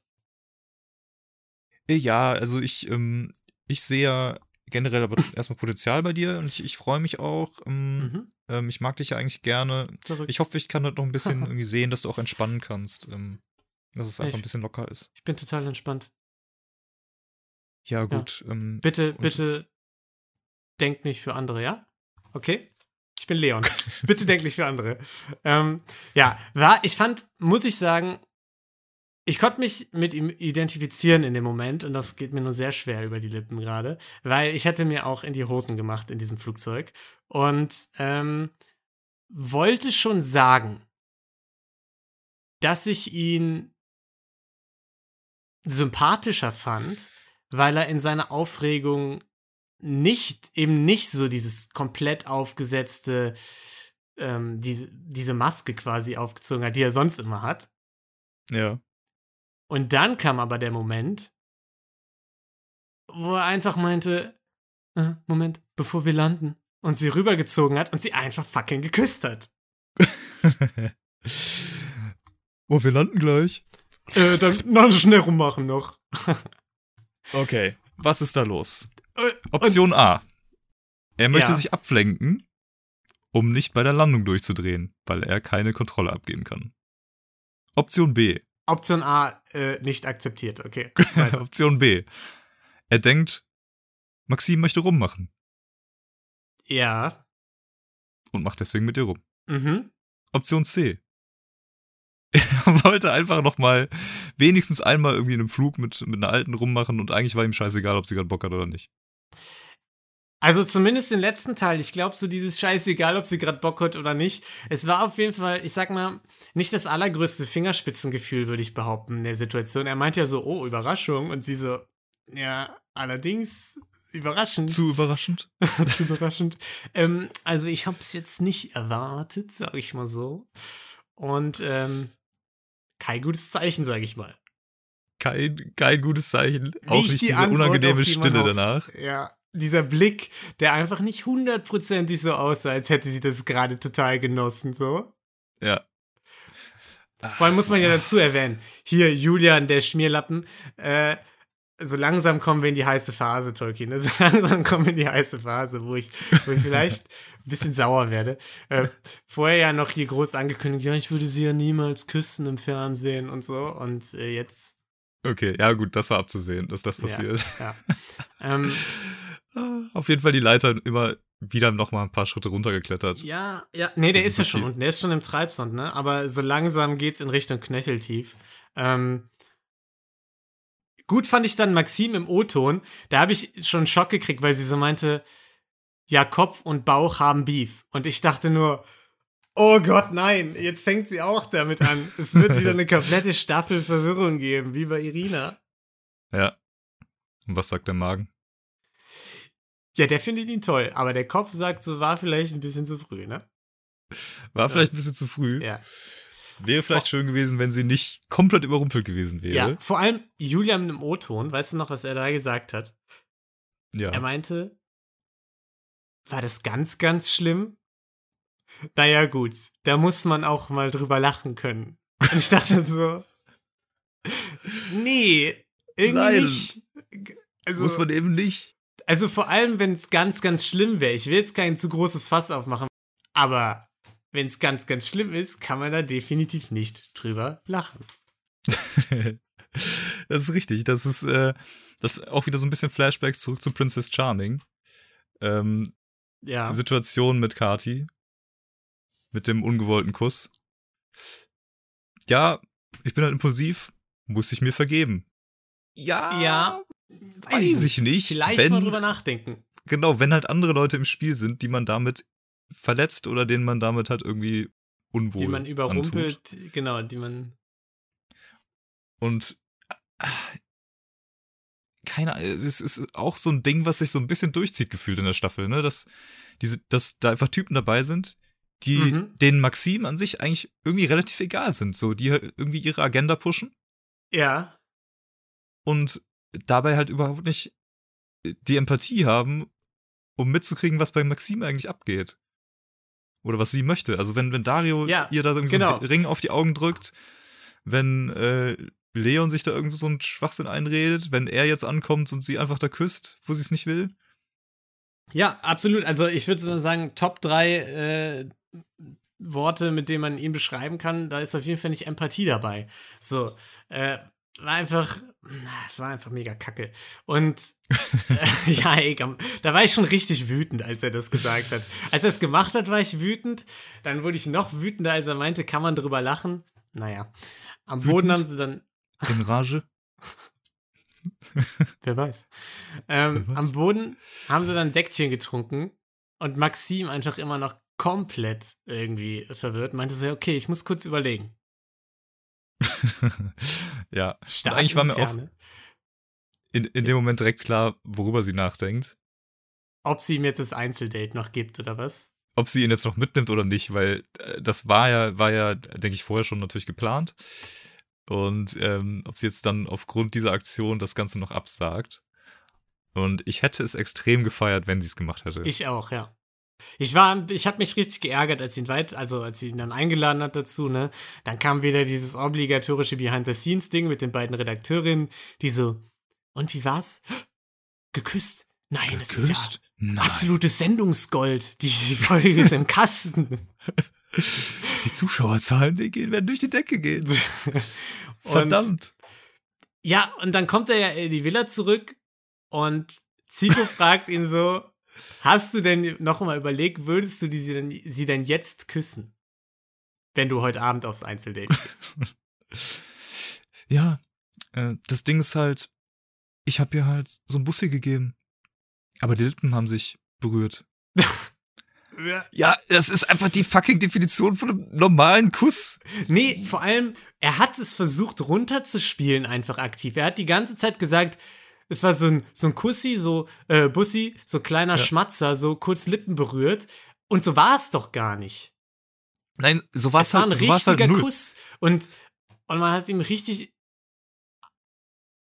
Ja, also ich, ähm, ich sehe ja generell aber erstmal Potenzial bei dir und ich, ich freue mich auch. Ähm, Mhm. ähm, ich mag dich ja eigentlich gerne. Verrückt. Ich hoffe, ich kann das noch ein bisschen irgendwie sehen, dass du auch entspannen kannst. Ähm, dass es einfach Ich- ein bisschen locker ist. Ich bin total entspannt. Ja, gut. Ähm, Bitte, bitte denkt nicht für andere, ja? Okay? Ich bin Leon. bitte denkt nicht für andere. Ähm, ja, war, ich fand, muss ich sagen, ich konnte mich mit ihm identifizieren in dem Moment und das geht mir nur sehr schwer über die Lippen gerade, weil ich hätte mir auch in die Hosen gemacht in diesem Flugzeug und ähm, wollte schon sagen, dass ich ihn sympathischer fand, weil er in seiner Aufregung nicht, eben nicht so dieses komplett aufgesetzte, ähm, diese, diese Maske quasi aufgezogen hat, die er sonst immer hat. ja. Und dann kam aber der Moment, wo er einfach meinte, äh, Moment, bevor wir landen. Und sie rübergezogen hat und sie einfach fucking geküsst hat. oh, wir landen gleich. Äh, dann noch schnell rummachen noch. Okay. Was ist da los? Äh, Option A. Er möchte Ja. sich ablenken, um nicht bei der Landung durchzudrehen, weil er keine Kontrolle abgeben kann. Option B. Option A äh, nicht akzeptiert, okay. Option B. Er denkt, Maxim möchte rummachen ja. und macht deswegen mit ihr rum. Mhm. Option C. Er wollte einfach noch mal wenigstens einmal irgendwie in einem Flug mit, mit einer alten rummachen und eigentlich war ihm scheißegal, ob sie gerade Bock hat oder nicht. Also zumindest den letzten Teil. Ich glaube, so dieses Scheißegal, ob sie gerade Bock hat oder nicht. Es war auf jeden Fall, ich sag mal, nicht das allergrößte Fingerspitzengefühl, würde ich behaupten, in der Situation. Er meint ja so, oh, Überraschung. Und sie so, ja, allerdings überraschend. Zu überraschend. Zu überraschend. Ähm, also ich habe es jetzt nicht erwartet, sage ich mal so. Und ähm, kein gutes Zeichen, sage ich mal. Kein, kein gutes Zeichen. Auch nicht die diese Antwort, unangenehme die Stille hofft. danach. Ja, dieser Blick, der einfach nicht hundertprozentig so aussah, als hätte sie das gerade total genossen, so. Ja. Vor allem muss man ja dazu erwähnen, hier Julian, der Schmierlappen, äh, so langsam kommen wir in die heiße Phase, Tolkien. Ne? So langsam kommen wir in die heiße Phase, wo ich, wo ich vielleicht ein bisschen sauer werde. Äh, vorher ja noch hier groß angekündigt, ja, ich würde sie ja niemals küssen im Fernsehen und so. Und äh, jetzt, Okay, ja gut, das war abzusehen, dass das passiert. ja. ähm, Auf jeden Fall die Leiter immer wieder noch mal ein paar Schritte runtergeklettert. Ja, ja, nee, der Das ist ja ist schon unten, der ist schon im Treibsand, ne? Aber so langsam geht's in Richtung Knöcheltief. Ähm, gut fand ich dann Maxim im O-Ton. Da habe ich schon einen Schock gekriegt, weil sie so meinte, ja, Kopf und Bauch haben Beef. Und ich dachte nur, oh Gott, nein, jetzt fängt sie auch damit an. Es wird wieder eine komplette Staffel Verwirrung geben, wie bei Irina. Ja. Und was sagt der Magen? Ja, der findet ihn toll, aber der Kopf sagt so, war vielleicht ein bisschen zu früh, ne? War vielleicht ein bisschen zu früh. Ja. Wäre vielleicht schön gewesen, wenn sie nicht komplett überrumpelt gewesen wäre. Ja, vor allem Julian im O-Ton, weißt du noch, was er da gesagt hat? Ja. Er meinte, war das ganz, ganz schlimm? Naja, gut, da muss man auch mal drüber lachen können. Und ich dachte so, nee, irgendwie Nein. nicht. Also, Muss man eben nicht. also vor allem, wenn es ganz, ganz schlimm wäre. Ich will jetzt kein zu großes Fass aufmachen, aber wenn es ganz, ganz schlimm ist, kann man da definitiv nicht drüber lachen. das ist richtig. Das ist, äh, das ist auch wieder so ein bisschen Flashbacks zurück zu Princess Charming. Ähm, Ja. Situation mit Kati. Mit dem ungewollten Kuss. Ja, ich bin halt impulsiv, muss ich mir vergeben. Ja, Ja, weiß ich nicht. Vielleicht wenn, mal drüber nachdenken. Genau, wenn halt andere Leute im Spiel sind, die man damit verletzt oder denen man damit halt irgendwie unwohl Die man antut. überrumpelt, genau, die man. Und ah, keine Ahnung, es ist auch so ein Ding, was sich so ein bisschen durchzieht gefühlt in der Staffel, ne? Dass, diese, dass da einfach Typen dabei sind, die Mhm. denen Maxim an sich eigentlich irgendwie relativ egal sind, so, die halt irgendwie ihre Agenda pushen Ja, und dabei halt überhaupt nicht die Empathie haben, um mitzukriegen, was bei Maxim eigentlich abgeht. Oder was sie möchte. Also wenn, wenn Dario Ja, ihr da irgendwie genau. so einen Ring auf die Augen drückt, wenn äh, Leon sich da irgendwie so einen Schwachsinn einredet, wenn er jetzt ankommt und sie einfach da küsst, wo sie es nicht will. Ja, absolut. Also ich würde sagen, Top 3 äh, Worte, mit denen man ihn beschreiben kann, da ist auf jeden Fall nicht Empathie dabei. So, äh, war einfach, na, war einfach mega kacke. Und äh, ja, ey, da war ich schon richtig wütend, als er das gesagt hat. Als er es gemacht hat, war ich wütend. Dann wurde ich noch wütender, als er meinte, kann man drüber lachen. Naja, am Boden Wütend? haben sie dann, In Rage. wer weiß. Ähm, Wer weiß. am Boden haben sie dann Säckchen getrunken und Maxim einfach immer noch komplett irgendwie verwirrt. Meinte so, okay, ich muss kurz überlegen. ja. Stark eigentlich war mir auch Ferne. in, in dem Moment direkt klar, worüber sie nachdenkt. Ob sie ihm jetzt das Einzeldate noch gibt oder was? Ob sie ihn jetzt noch mitnimmt oder nicht, weil äh, das war ja, war ja, denke ich, vorher schon natürlich geplant. Und ähm, ob sie jetzt dann aufgrund dieser Aktion das Ganze noch absagt. Und ich hätte es extrem gefeiert, wenn sie es gemacht hätte. Ich auch, ja. Ich war, ich habe mich richtig geärgert, als sie ihn weit, also als ihn dann eingeladen hat dazu, ne? Dann kam wieder dieses obligatorische Behind-the-Scenes-Ding mit den beiden Redakteurinnen, die so, und wie war's? Geküsst? Nein, das ist ja Geküsst? Nein. absolutes Sendungsgold. Die, die Folge ist im Kasten. Die Zuschauerzahlen, die gehen, werden durch die Decke gehen. Und- Verdammt. Ja, und dann kommt er ja in die Villa zurück und Zico fragt ihn so, hast du denn noch mal überlegt, würdest du die, sie, denn, sie denn jetzt küssen? Wenn du heute Abend aufs Einzeldate gehst. Ja, äh, das Ding ist halt, ich habe ihr halt so ein Bussi gegeben. Aber die Lippen haben sich berührt. Ja, das ist einfach die fucking Definition von einem normalen Kuss. nee, vor allem, er hat es versucht runterzuspielen einfach aktiv. Er hat die ganze Zeit gesagt, es war so ein, so ein Kussi, so äh, Bussi, so kleiner Ja. Schmatzer, so kurz Lippen berührt. Und so war es doch gar nicht. Nein, so war es es war halt, ein so war's richtiger halt. Kuss. Und, und man hat ihm richtig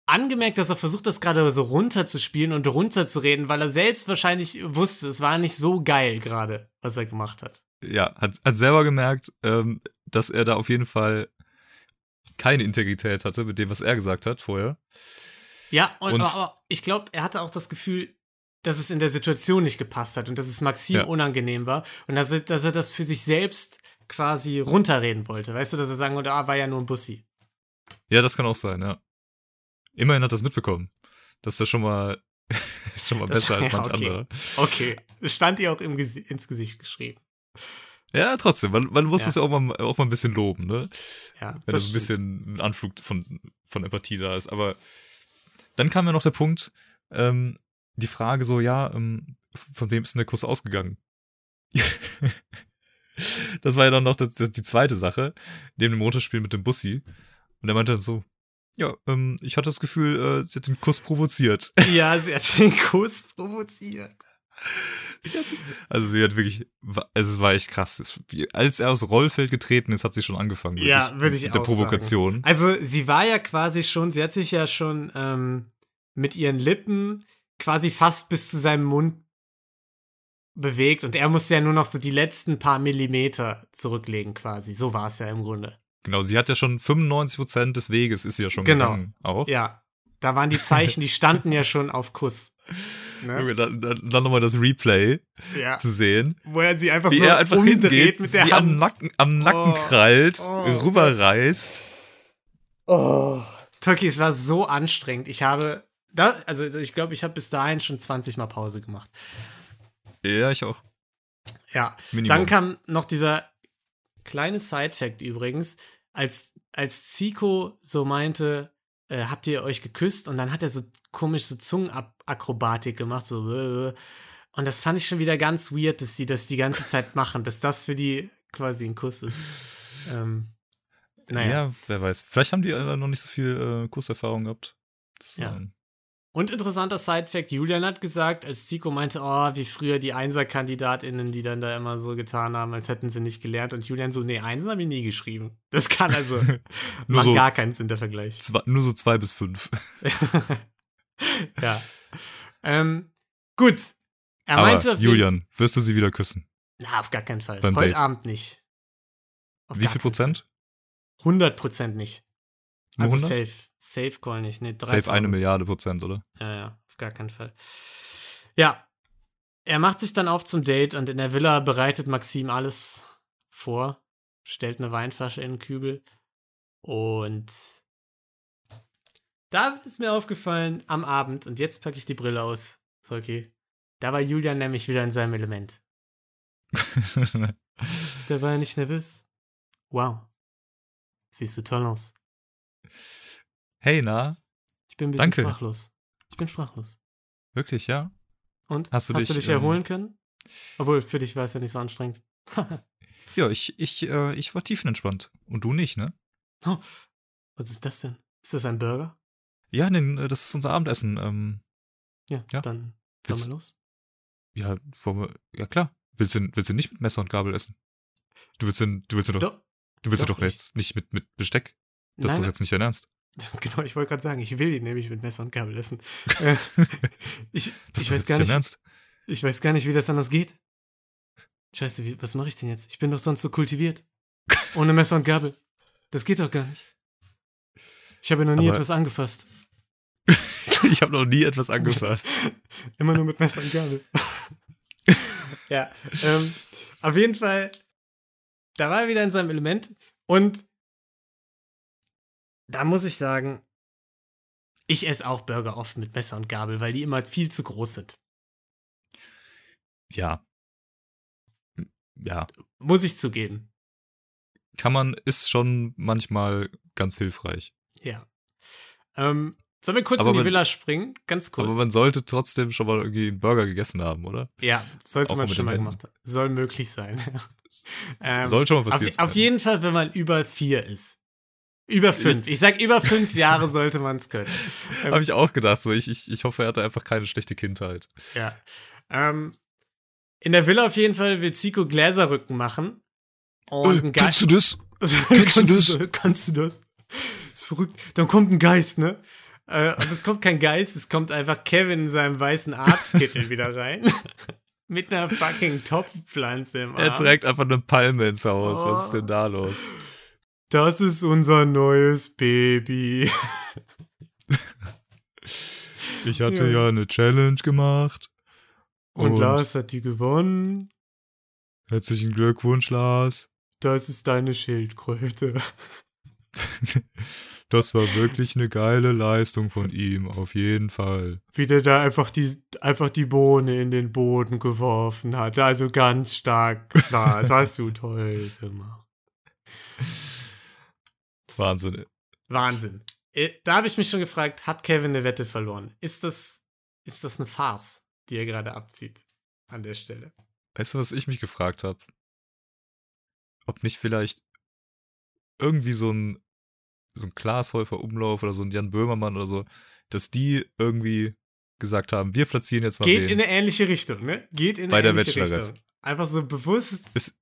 angemerkt, dass er versucht, das gerade so runterzuspielen und runterzureden, weil er selbst wahrscheinlich wusste, es war nicht so geil gerade, was er gemacht hat. Ja, hat, hat selber gemerkt, ähm, dass er da auf jeden Fall keine Integrität hatte mit dem, was er gesagt hat vorher. Ja, und, Und- aber ich glaube, er hatte auch das Gefühl, dass es in der Situation nicht gepasst hat und dass es Maxim Ja. unangenehm war und dass er, dass er das für sich selbst quasi runterreden wollte. Weißt du, dass er sagen wollte, ah, war ja nur ein Bussi. Ja, das kann auch sein, ja. Immerhin hat er es mitbekommen. Das ist ja schon mal, schon mal Das- besser als ja, manch okay. andere. Okay, es stand ihr auch im ins Gesicht geschrieben. Ja, trotzdem, man, man muss Ja. es ja auch mal, auch mal ein bisschen loben, ne? Ja, wenn da so ein bisschen ein Anflug von, von Empathie da ist. Aber dann kam ja noch der Punkt, ähm, die Frage so, ja, ähm, von wem ist denn der Kuss ausgegangen? das war ja dann noch das, das, die zweite Sache, neben dem Motorspiel mit dem Bussi. Und er meinte dann so, ja, ähm, ich hatte das Gefühl, äh, sie hat den Kuss provoziert. Ja, sie hat den Kuss provoziert. Also sie hat wirklich, es war echt krass. Als er aus Rollfeld getreten ist, hat sie schon angefangen. Ja, wirklich, würde ich mit der auch Provokation. Also, sie war ja quasi schon, sie hat sich ja schon ähm, mit ihren Lippen quasi fast bis zu seinem Mund bewegt und er musste ja nur noch so die letzten paar Millimeter zurücklegen quasi. So war es ja im Grunde. Genau, sie hat ja schon 95% des Weges ist sie ja schon Genau. gegangen. Auch. Ja, da waren die Zeichen, die standen ja schon auf Kuss. Ne? Dann, dann, dann nochmal das Replay Ja. zu sehen, Wo er sie einfach wie so er einfach hingeht, mit der sie Hand. am Nacken, am Nacken Oh, krallt, oh. rüberreißt. Oh. Turkey, es war so anstrengend. Ich habe, da, also ich glaube, ich habe bis dahin schon 20 Mal Pause gemacht. Ja, ich auch. Ja, Minimum. dann kam noch dieser kleine Side-Fact übrigens, als, als Zico so meinte, äh, habt ihr euch geküsst? Und dann hat er so komisch so Zungenakrobatik gemacht, so und das fand ich schon wieder ganz weird, dass sie das die ganze Zeit machen, dass das für die quasi ein Kuss ist. Ähm, naja. Ja, wer weiß. Vielleicht haben die alle noch nicht so viel äh, Kurserfahrung gehabt. Das, Ja. ähm, Und interessanter Side-Fact: Julian hat gesagt, als Zico meinte, oh, wie früher die Einser-KandidatInnen, die dann da immer so getan haben, als hätten sie nicht gelernt. Und Julian so, nee, Einsen habe ich nie geschrieben. Das kann also, Nur macht so- gar keinen Sinn, der Vergleich. zwei, nur so zwei bis fünf. ja. Ähm, gut. Er Aber meinte, Julian, wirst du sie wieder küssen? Na, auf gar keinen Fall. Beim Heute Date. Abend nicht. Auf Wie viel Prozent? Fall. 100 Prozent nicht. Also 100? safe. Safe Call nicht. Nee, Safe eine 3000. Milliarde Prozent, oder? Ja, ja, auf gar keinen Fall. Ja, er macht sich dann auf zum Date und in der Villa bereitet Maxim alles vor, stellt eine Weinflasche in den Kübel und da ist mir aufgefallen am Abend und jetzt packe ich die Brille aus, Zolki. Da war Julian nämlich wieder in seinem Element. Der war ja nicht nervös. Wow. Siehst du toll aus. Hey, na? Ich bin ein bisschen Danke. sprachlos. Ich bin sprachlos. Wirklich, ja? Und? Hast du Hast dich, du dich ähm, erholen können? Obwohl, für dich war es ja nicht so anstrengend. Ja, ich, ich, äh, ich war tiefenentspannt. Und du nicht, ne? Was ist das denn? Ist das ein Burger? Ja, nee, äh, das ist unser Abendessen. Ähm, Ja, Ja. dann Willst- mal los. ja, wollen wir, ja klar. Willst du, willst du nicht mit Messer und Gabel essen? Du willst den, du willst den doch, Doch. du willst doch, doch jetzt nicht mit, mit Besteck. Das ist Nein, doch jetzt nicht dein Ernst. genau, ich wollte gerade sagen, ich will ihn nämlich mit Messer und Gabel essen. Äh, ich, ich weiß gar nicht, Ernst. ich weiß gar nicht, wie das anders geht. Scheiße, wie, was mache ich denn jetzt? Ich bin doch sonst so kultiviert. Ohne Messer und Gabel. Das geht doch gar nicht. Ich habe ja noch nie Aber- etwas angefasst. ich habe noch nie etwas angefasst. Immer nur mit Messer und Gabel. ja, ähm, auf jeden Fall, da war er wieder in seinem Element und da muss ich sagen, ich esse auch Burger oft mit Messer und Gabel, weil die immer viel zu groß sind. Ja. Ja. Muss ich zugeben. Kann man, ist schon manchmal ganz hilfreich. Ja. Ähm, sollen wir kurz Aber in die man- Villa springen? Ganz kurz. Aber man sollte trotzdem schon mal irgendwie einen Burger gegessen haben, oder? ja, sollte Auch man schon mal Händen. gemacht haben. Soll möglich sein. Ähm, Soll schon mal Auf, passiert sein. auf jeden Fall, wenn man über vier ist. Über fünf. Ich sag, über fünf Jahre sollte man es können. Habe ich auch gedacht. So, ich, ich, ich hoffe, er hatte einfach keine schlechte Kindheit. Ja. Ähm, in der Villa auf jeden Fall will Zico Gläserrücken machen. Und ein Geist. du das? kannst, du das? Kannst du das? Ist verrückt. Dann kommt ein Geist, ne? Äh, und es kommt kein Geist, es kommt einfach Kevin in seinem weißen Arztkittel wieder rein. Mit einer fucking Topfpflanze im Arm. Er trägt einfach eine Palme ins Haus. Was ist Oh. denn da los? Das ist unser neues Baby. Ich hatte Ja. ja, eine Challenge gemacht. Und, Lars hat die gewonnen. Herzlichen Glückwunsch, Lars. Das ist deine Schildkröte. Das war wirklich eine geile Leistung von ihm, auf jeden Fall. Wie der da einfach die, einfach die Bohne in den Boden geworfen hat. Also ganz stark. Das hast du toll gemacht. Wahnsinn. Wahnsinn. Äh, Da habe ich mich schon gefragt, hat Kevin eine Wette verloren? Ist das, ist das eine Farce, die er gerade abzieht? An der Stelle. Weißt du, was ich mich gefragt habe? Ob nicht vielleicht irgendwie so ein, so ein Glashäufer Umlauf oder so ein Jan Böhmermann oder so, dass die irgendwie gesagt haben, wir platzieren jetzt mal Geht wen. in eine ähnliche Richtung, ne? Geht in Bei eine der ähnliche Bachelorette. Richtung. Einfach so bewusst Es-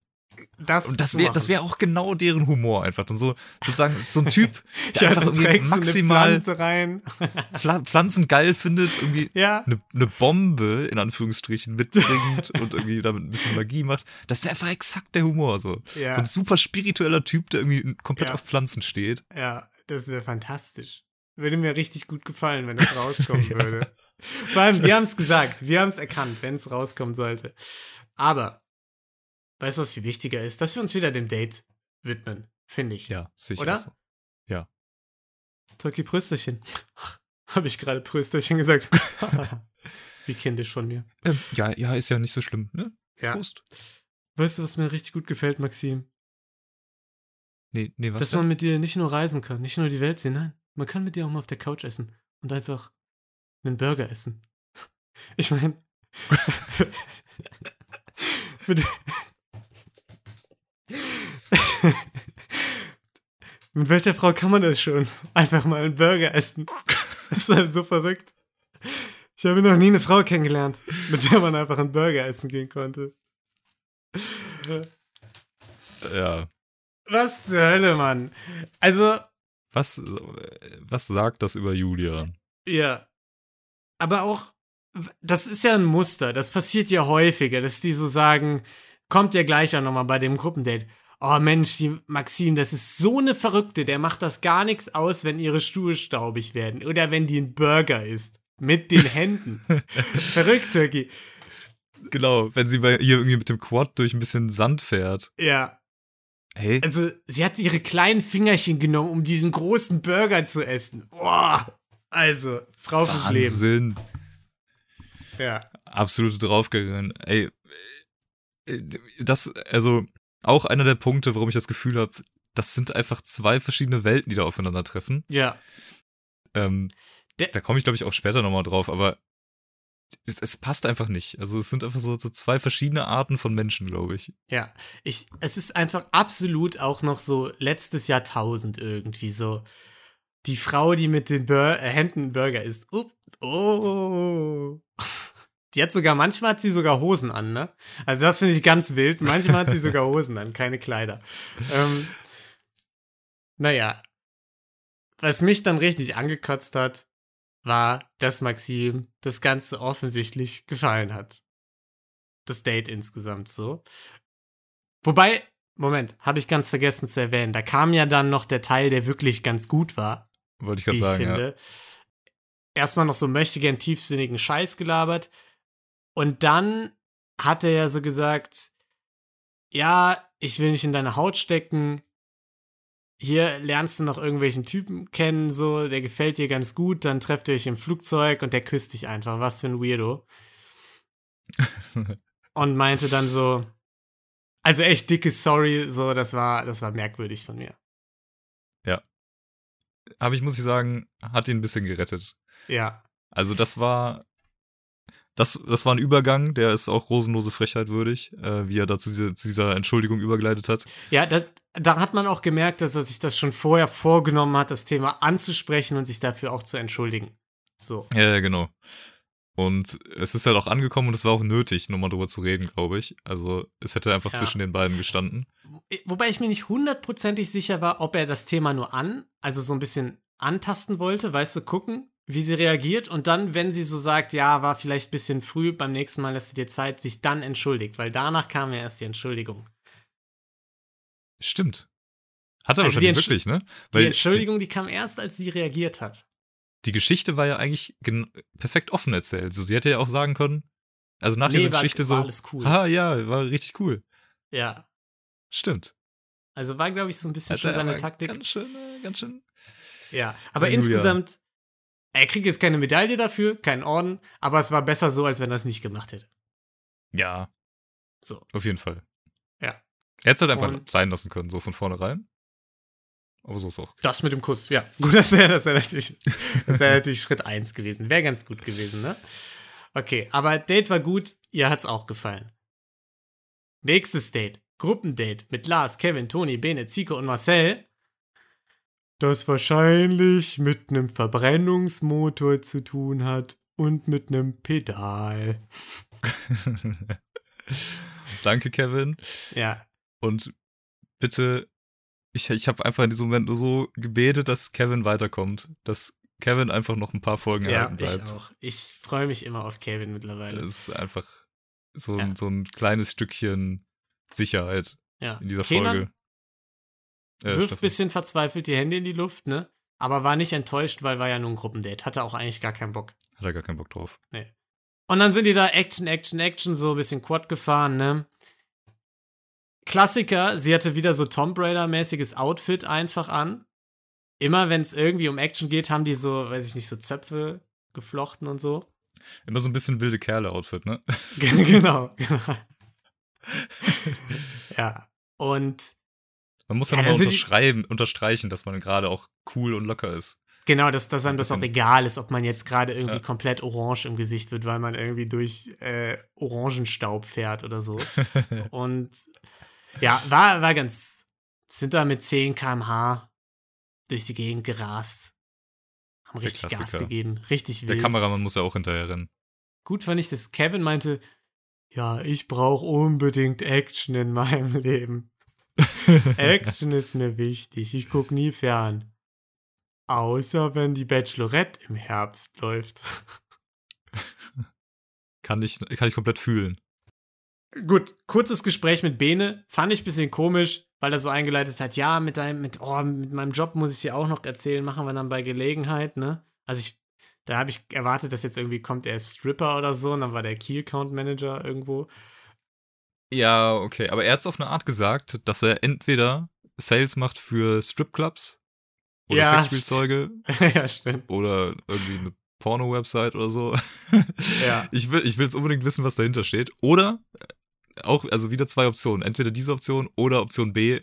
das Und das wäre das machen. wär auch genau deren Humor einfach. Und so, sozusagen, so ein Typ, der Ja, einfach irgendwie maximal Pflanze rein. Pfla Pflanzen geil findet, irgendwie ja. eine, eine Bombe in Anführungsstrichen mitbringt und irgendwie damit ein bisschen Magie macht. Das wäre einfach exakt der Humor. So. Ja. so ein super spiritueller Typ, der irgendwie komplett auf Pflanzen steht. Ja, das wäre fantastisch. Würde mir richtig gut gefallen, wenn es rauskommen würde. Vor allem, wir haben es gesagt, wir haben es erkannt, wenn es rauskommen sollte. Aber, weißt du, was viel wichtiger ist? Dass wir uns wieder dem Date widmen, finde ich. Ja, sicher. Oder? So. Tolki Prösterchen. Habe ich gerade Prösterchen gesagt? Wie kindisch von mir. Ähm, ja, ja, ist ja nicht so schlimm, ne? Ja. Prost. Weißt du, was mir richtig gut gefällt, Maxim? Nee, nee, was? Dass denn? man mit dir nicht nur reisen kann, nicht nur die Welt sehen, nein. Man kann mit dir auch mal auf der Couch essen und einfach einen Burger essen. Ich meine, mit, mit welcher Frau kann man das schon? Einfach mal einen Burger essen. Das ist halt so verrückt. Ich habe noch nie eine Frau kennengelernt, mit der man einfach einen Burger essen gehen konnte. ja. Was zur Hölle, Mann? Also, Was, was sagt das über Julian? Ja. Aber auch, das ist ja ein Muster. Das passiert ja häufiger, dass die so sagen, kommt ja gleich auch nochmal bei dem Gruppendate. Oh Mensch, die Maxim, das ist so eine Verrückte, der macht das gar nichts aus, wenn ihre Schuhe staubig werden oder wenn die ein Burger isst. Mit den Händen. Verrückt, Turkey. Genau, wenn sie bei ihr irgendwie mit dem Quad durch ein bisschen Sand fährt. Ja, Hey, also sie hat ihre kleinen Fingerchen genommen, um diesen großen Burger zu essen. Boah, also, Frau fürs Leben. Wahnsinn. Ja, Absolut draufgegangen. Ey, äh, das, also, auch einer der Punkte, warum ich das Gefühl habe, das sind einfach zwei verschiedene Welten, die da aufeinandertreffen. ja. Ähm, Der- da komme ich, glaube ich, auch später nochmal drauf, aber es, es passt einfach nicht. Also es sind einfach so, so zwei verschiedene Arten von Menschen, glaube ich. Ja, ich, es ist einfach absolut auch noch so letztes Jahrtausend irgendwie so. Die Frau, die mit den Bur äh, Händen Burger isst. Up, oh. Die hat sogar, manchmal hat sie sogar Hosen an, ne? Also das finde ich ganz wild. Manchmal hat sie sogar Hosen an, keine Kleider. Ähm, naja. Was mich dann richtig angekotzt hat, war, dass Maxim das Ganze offensichtlich gefallen hat. Das Date insgesamt so. Wobei, Moment, habe ich ganz vergessen zu erwähnen. Da kam ja dann noch der Teil, der wirklich ganz gut war, Wollte ich gerade ich sagen, ja. finde. Erstmal noch so möchte gern tiefsinnigen Scheiß gelabert. Und dann hat er ja so gesagt, ja, ich will nicht in deine Haut stecken. Hier lernst du noch irgendwelchen Typen kennen, so, der gefällt dir ganz gut, dann trefft ihr euch im Flugzeug und der küsst dich einfach. Was für ein Weirdo. und meinte dann so, also echt dicke Sorry, so, das war, das war merkwürdig von mir. Aber ich muss ich sagen, hat ihn ein bisschen gerettet. Ja, Also das war, das, das war ein Übergang, der ist auch rosenlose Frechheit würdig, äh, wie er da zu dieser, zu dieser Entschuldigung übergeleitet hat. Ja, da, da hat man auch gemerkt, dass er sich das schon vorher vorgenommen hat, das Thema anzusprechen und sich dafür auch zu entschuldigen. So. Ja, ja, genau. Und es ist halt auch angekommen und es war auch nötig, nochmal drüber zu reden, glaube ich. Also es hätte einfach Ja. zwischen den beiden gestanden. Wobei ich mir nicht hundertprozentig sicher war, ob er das Thema nur an, also so ein bisschen antasten wollte, weißt du, gucken, wie sie reagiert und dann, wenn sie so sagt, ja, war vielleicht ein bisschen früh, beim nächsten Mal lässt sie dir Zeit, sich dann entschuldigt, weil danach kam ja erst die Entschuldigung. Stimmt. Hat er Also die wahrscheinlich wirklich, ne? Die Weil Entschuldigung, die kam erst, als sie reagiert hat. die Geschichte war ja eigentlich gen- perfekt offen erzählt. Also sie hätte ja auch sagen können, also nach dieser war, Geschichte war so, alles cool. ah ja, war richtig cool. Ja. Stimmt. Also war, glaube ich, so ein bisschen Hat schon seine Taktik. Ganz schön, äh, ganz schön. Ja, aber Halleluja. insgesamt, er kriegt jetzt keine Medaille dafür, keinen Orden, aber es war besser so, als wenn er es nicht gemacht hätte. Ja, So. auf jeden Fall. Ja. Er hätte es halt einfach Und- sein lassen können, so von vornherein. Aber so ist auch. Das mit dem Kuss, ja. Gut, das wäre das wär natürlich, das wär natürlich Schritt 1 gewesen. Wäre ganz gut gewesen, ne? Okay, aber Date war gut, ihr hat's auch gefallen. Nächstes Date. Gruppendate mit Lars, Kevin, Toni, Bene, Zico und Marcel. Das wahrscheinlich mit einem Verbrennungsmotor zu tun hat und mit einem Pedal. Danke, Kevin. Ja, Und bitte, ich, ich habe einfach in diesem Moment nur so gebetet, dass Kevin weiterkommt. Dass Kevin einfach noch ein paar Folgen ja, erhalten ich bleibt. auch. Ich freue mich immer auf Kevin mittlerweile. Das ist einfach so, ein Ja. so ein kleines Stückchen Sicherheit ja. in dieser Kenan Folge. Äh, wirft ein bisschen verzweifelt die Hände in die Luft, ne? Aber war nicht enttäuscht, weil war ja nur ein Gruppendate. Hatte auch eigentlich gar keinen Bock. Hat er gar keinen Bock drauf. Und dann sind die da Action, Action, Action, so ein bisschen Quad gefahren, ne? Klassiker, sie hatte wieder so Tomb Raider-mäßiges Outfit einfach an. Immer wenn es irgendwie um Action geht, haben die so, weiß ich nicht, so Zöpfe geflochten und so. Immer so ein bisschen wilde Kerle-Outfit, ne? genau, genau. ja. Und Man muss ja, Ja, nochmal also unterschreiben, unterstreichen, dass man gerade auch cool und locker ist. Genau, dass, dass einem das auch egal ist, ob man jetzt gerade irgendwie Ja. komplett orange im Gesicht wird, weil man irgendwie durch äh, Orangenstaub fährt oder so. Und ja, war, war ganz. Sind da mit 10 km/h durch die Gegend gerast. Haben Der richtig Gas gegeben. Richtig Der wild. Kameramann muss ja auch hinterher rennen. Gut fand ich, dass Kevin meinte: Ja, ich brauche unbedingt Action in meinem Leben. Action ist mir wichtig. Ich gucke nie fern. Außer wenn die Bachelorette im Herbst läuft. Kann ich, kann ich komplett fühlen. gut, kurzes Gespräch mit Bene, fand ich ein bisschen komisch, weil er so eingeleitet hat, ja, mit deinem, mit, oh, mit meinem Job muss ich dir auch noch erzählen, machen wir dann bei Gelegenheit, ne? Also ich, da habe ich erwartet, dass jetzt irgendwie kommt, er ist Stripper oder so, und dann war der Key Account Manager irgendwo. Ja, okay. Aber er hat es auf eine Art gesagt, dass er entweder Sales macht für Stripclubs oder Ja, Sexspielzeuge ja, stimmt. oder irgendwie eine Porno-Website oder so. Ja. Ich will, ich will jetzt unbedingt wissen, was dahinter steht. Oder äh, auch, also wieder zwei Optionen. Entweder diese Option oder Option B.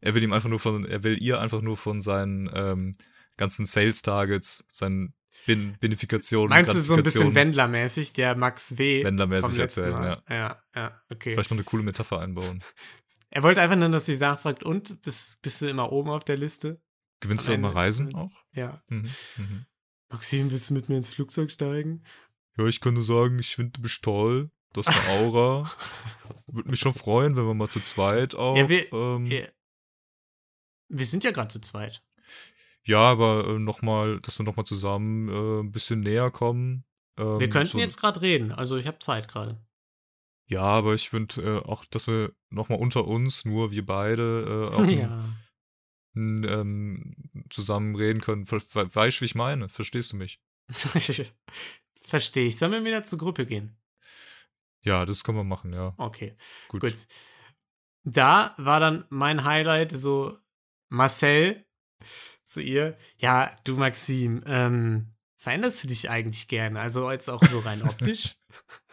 Er will ihm einfach nur von, er will ihr einfach nur von seinen ähm, ganzen Sales-Targets, seinen Bin Benefikationen, Meinst du so ein bisschen Wendler-mäßig, der Max W. Wendler-mäßig erzählen, ja. Ja, ja, okay. Vielleicht noch eine coole Metapher einbauen. Er wollte einfach nur, dass sie nachfragt, und bist, bist du immer oben auf der Liste? Gewinnst Am du immer Reisen auch? Ja. Mhm. Mhm. Maxim, willst du mit mir ins Flugzeug steigen? Ja, ich kann nur sagen, ich finde, du bist toll. Du hast eine Aura. Würde mich schon freuen, wenn wir mal zu zweit auch. Ja, wir- ähm, Ja. Wir sind ja gerade zu zweit. Ja, aber äh, nochmal, dass wir nochmal zusammen äh, ein bisschen näher kommen. Ähm, Wir könnten so- jetzt gerade reden, also ich habe Zeit gerade. Ja, aber ich finde äh, auch, dass wir nochmal unter uns, nur wir beide, äh, auch Ja. n- ähm, zusammen reden können. Ver we- weißt du, wie ich meine? Verstehst du mich? Verstehe ich. Sollen wir wieder zur Gruppe gehen? Ja, das können wir machen, ja. Okay, Gut. gut. Da war dann mein Highlight so Marcel zu ihr. Ja, du Maxim, ähm, veränderst du dich eigentlich gerne? Also jetzt auch so rein optisch?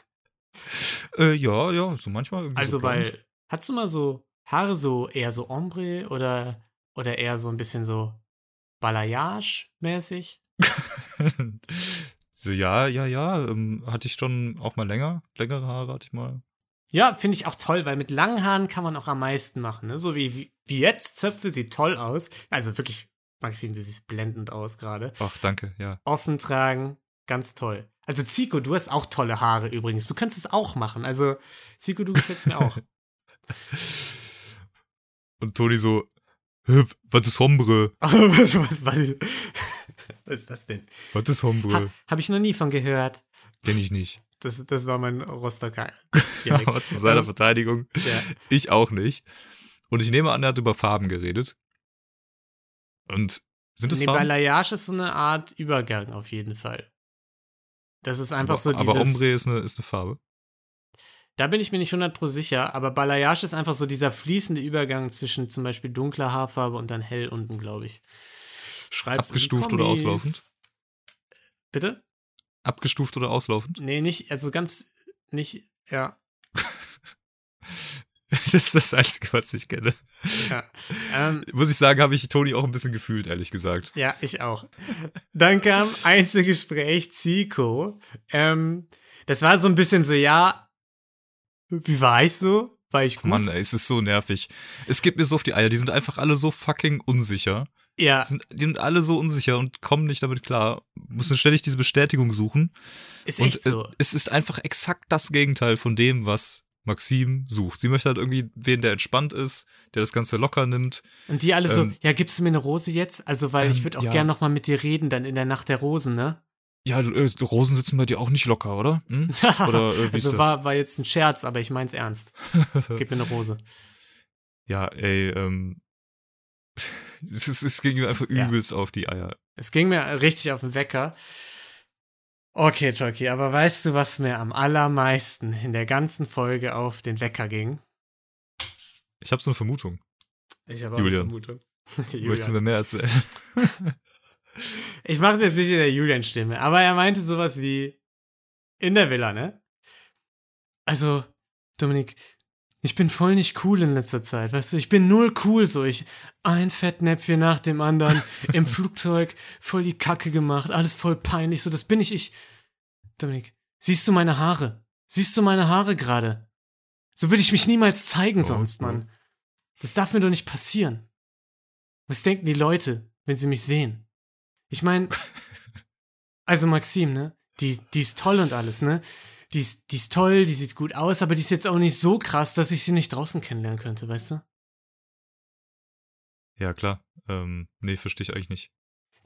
Äh, ja, ja, so manchmal irgendwie. Also, so weil, hast du mal so Haare so eher so Ombre oder, oder eher so ein bisschen so Balayage-mäßig? so, ja, ja, ja. Ähm, hatte ich schon auch mal länger. Längere Haare hatte ich mal. Ja, finde ich auch toll, weil mit langen Haaren kann man auch am meisten machen. Ne? So wie, wie, wie jetzt, Zöpfe sieht toll aus. Also wirklich, Maxim, du siehst blendend aus gerade. Ach, danke, ja. Offen tragen, ganz toll. Also Zico, du hast auch tolle Haare übrigens. Du kannst es auch machen. Also Zico, du gefällst mir auch. Und Toni so, "Hä, was ist Hombre? Was, was, was, was ist das denn? Was ist Ha, Hombre? Habe ich noch nie von gehört. Kenn ich nicht. Das, das war mein Rostocker. Aber zu seiner Ähm, Verteidigung. ja. Ich auch nicht. Und ich nehme an, er hat über Farben geredet. Und sind das Nee, Farben? Balayage ist so eine Art Übergang auf jeden Fall. Das ist einfach aber, so dieses. aber Ombre ist eine, ist eine Farbe. Da bin ich mir nicht 100 pro sicher, aber Balayage ist einfach so dieser fließende Übergang zwischen zum Beispiel dunkler Haarfarbe und dann hell unten, glaube ich. Schreib's Abgestuft oder auslaufend? Bitte? Abgestuft oder auslaufend? Nee, nicht, also ganz, nicht, ja, das ist das Einzige, was ich kenne. ja. Ähm, Muss ich sagen, habe ich Toni auch ein bisschen gefühlt, ehrlich gesagt. ja, ich auch. Dann kam Einzelgespräch Zico. Ähm, das war so ein bisschen so, ja, wie war ich so? War ich gut? Mann, ey, es ist so nervig. Es gibt mir so auf die Eier. Die sind einfach alle so fucking unsicher. ja, Die sind, die sind alle so unsicher und kommen nicht damit klar. Müssen ständig diese Bestätigung suchen. ist Und echt so. es ist einfach exakt das Gegenteil von dem, was Maxim sucht. Sie möchte halt irgendwie wen, der entspannt ist, der das Ganze locker nimmt. Und die alle so, Ähm, ja, gibst du mir eine Rose jetzt? Also, weil ich ähm, würde auch ja. gern noch mal mit dir reden, dann in der Nacht der Rosen, ne? Ja, äh, Rosen sitzen bei dir auch nicht locker, oder? Hm? Oder äh, also das? war, war jetzt ein Scherz, aber ich mein's ernst. Gib mir eine Rose. ja, ey, ähm. Es, es ging mir einfach Ja. übelst auf die Eier. Es ging mir richtig auf den Wecker. Okay, Jockey, aber weißt du, was mir am allermeisten in der ganzen Folge auf den Wecker ging? Ich habe so eine Vermutung. Ich habe Julian. eine Vermutung. Möchtest du Julian. mir mehr erzählen? Ich mache es jetzt nicht in der Julian-Stimme, aber er meinte sowas wie in der Villa, ne? Also, Dominik, ich bin voll nicht cool in letzter Zeit, weißt du? Ich bin null cool so. Ich ein Fettnäpfchen nach dem anderen im Flugzeug, voll die Kacke gemacht, alles voll peinlich. So, das bin ich. Ich. Dominik, siehst du meine Haare? Siehst du meine Haare gerade? So würde ich mich niemals zeigen Oh, sonst, oh. Mann. Das darf mir doch nicht passieren. Was denken die Leute, wenn sie mich sehen? Ich meine, also Maxim, ne? Die, die ist toll und alles, ne? Die ist, die ist toll, die sieht gut aus, aber die ist jetzt auch nicht so krass, dass ich sie nicht draußen kennenlernen könnte, weißt du? ja, klar. Ähm, nee, verstehe ich eigentlich nicht.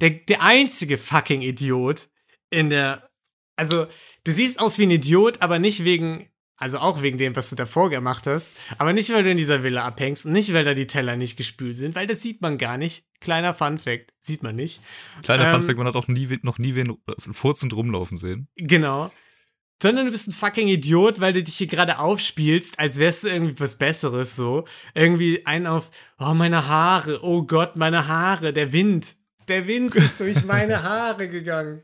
Der, der einzige fucking Idiot in der. Also, du siehst aus wie ein Idiot, aber nicht wegen Also auch wegen dem, was du davor gemacht hast. Aber nicht, weil du in dieser Villa abhängst und nicht, weil da die Teller nicht gespült sind, weil das sieht man gar nicht. Kleiner Fun-Fact, sieht man nicht. Kleiner Ähm, Funfact, man hat auch nie, noch nie wen furzend rumlaufen sehen. Genau. Sondern du bist ein fucking Idiot, weil du dich hier gerade aufspielst, als wärst du irgendwie was Besseres so. Irgendwie ein auf, oh, meine Haare, oh Gott, meine Haare, der Wind. Der Wind ist durch meine Haare gegangen.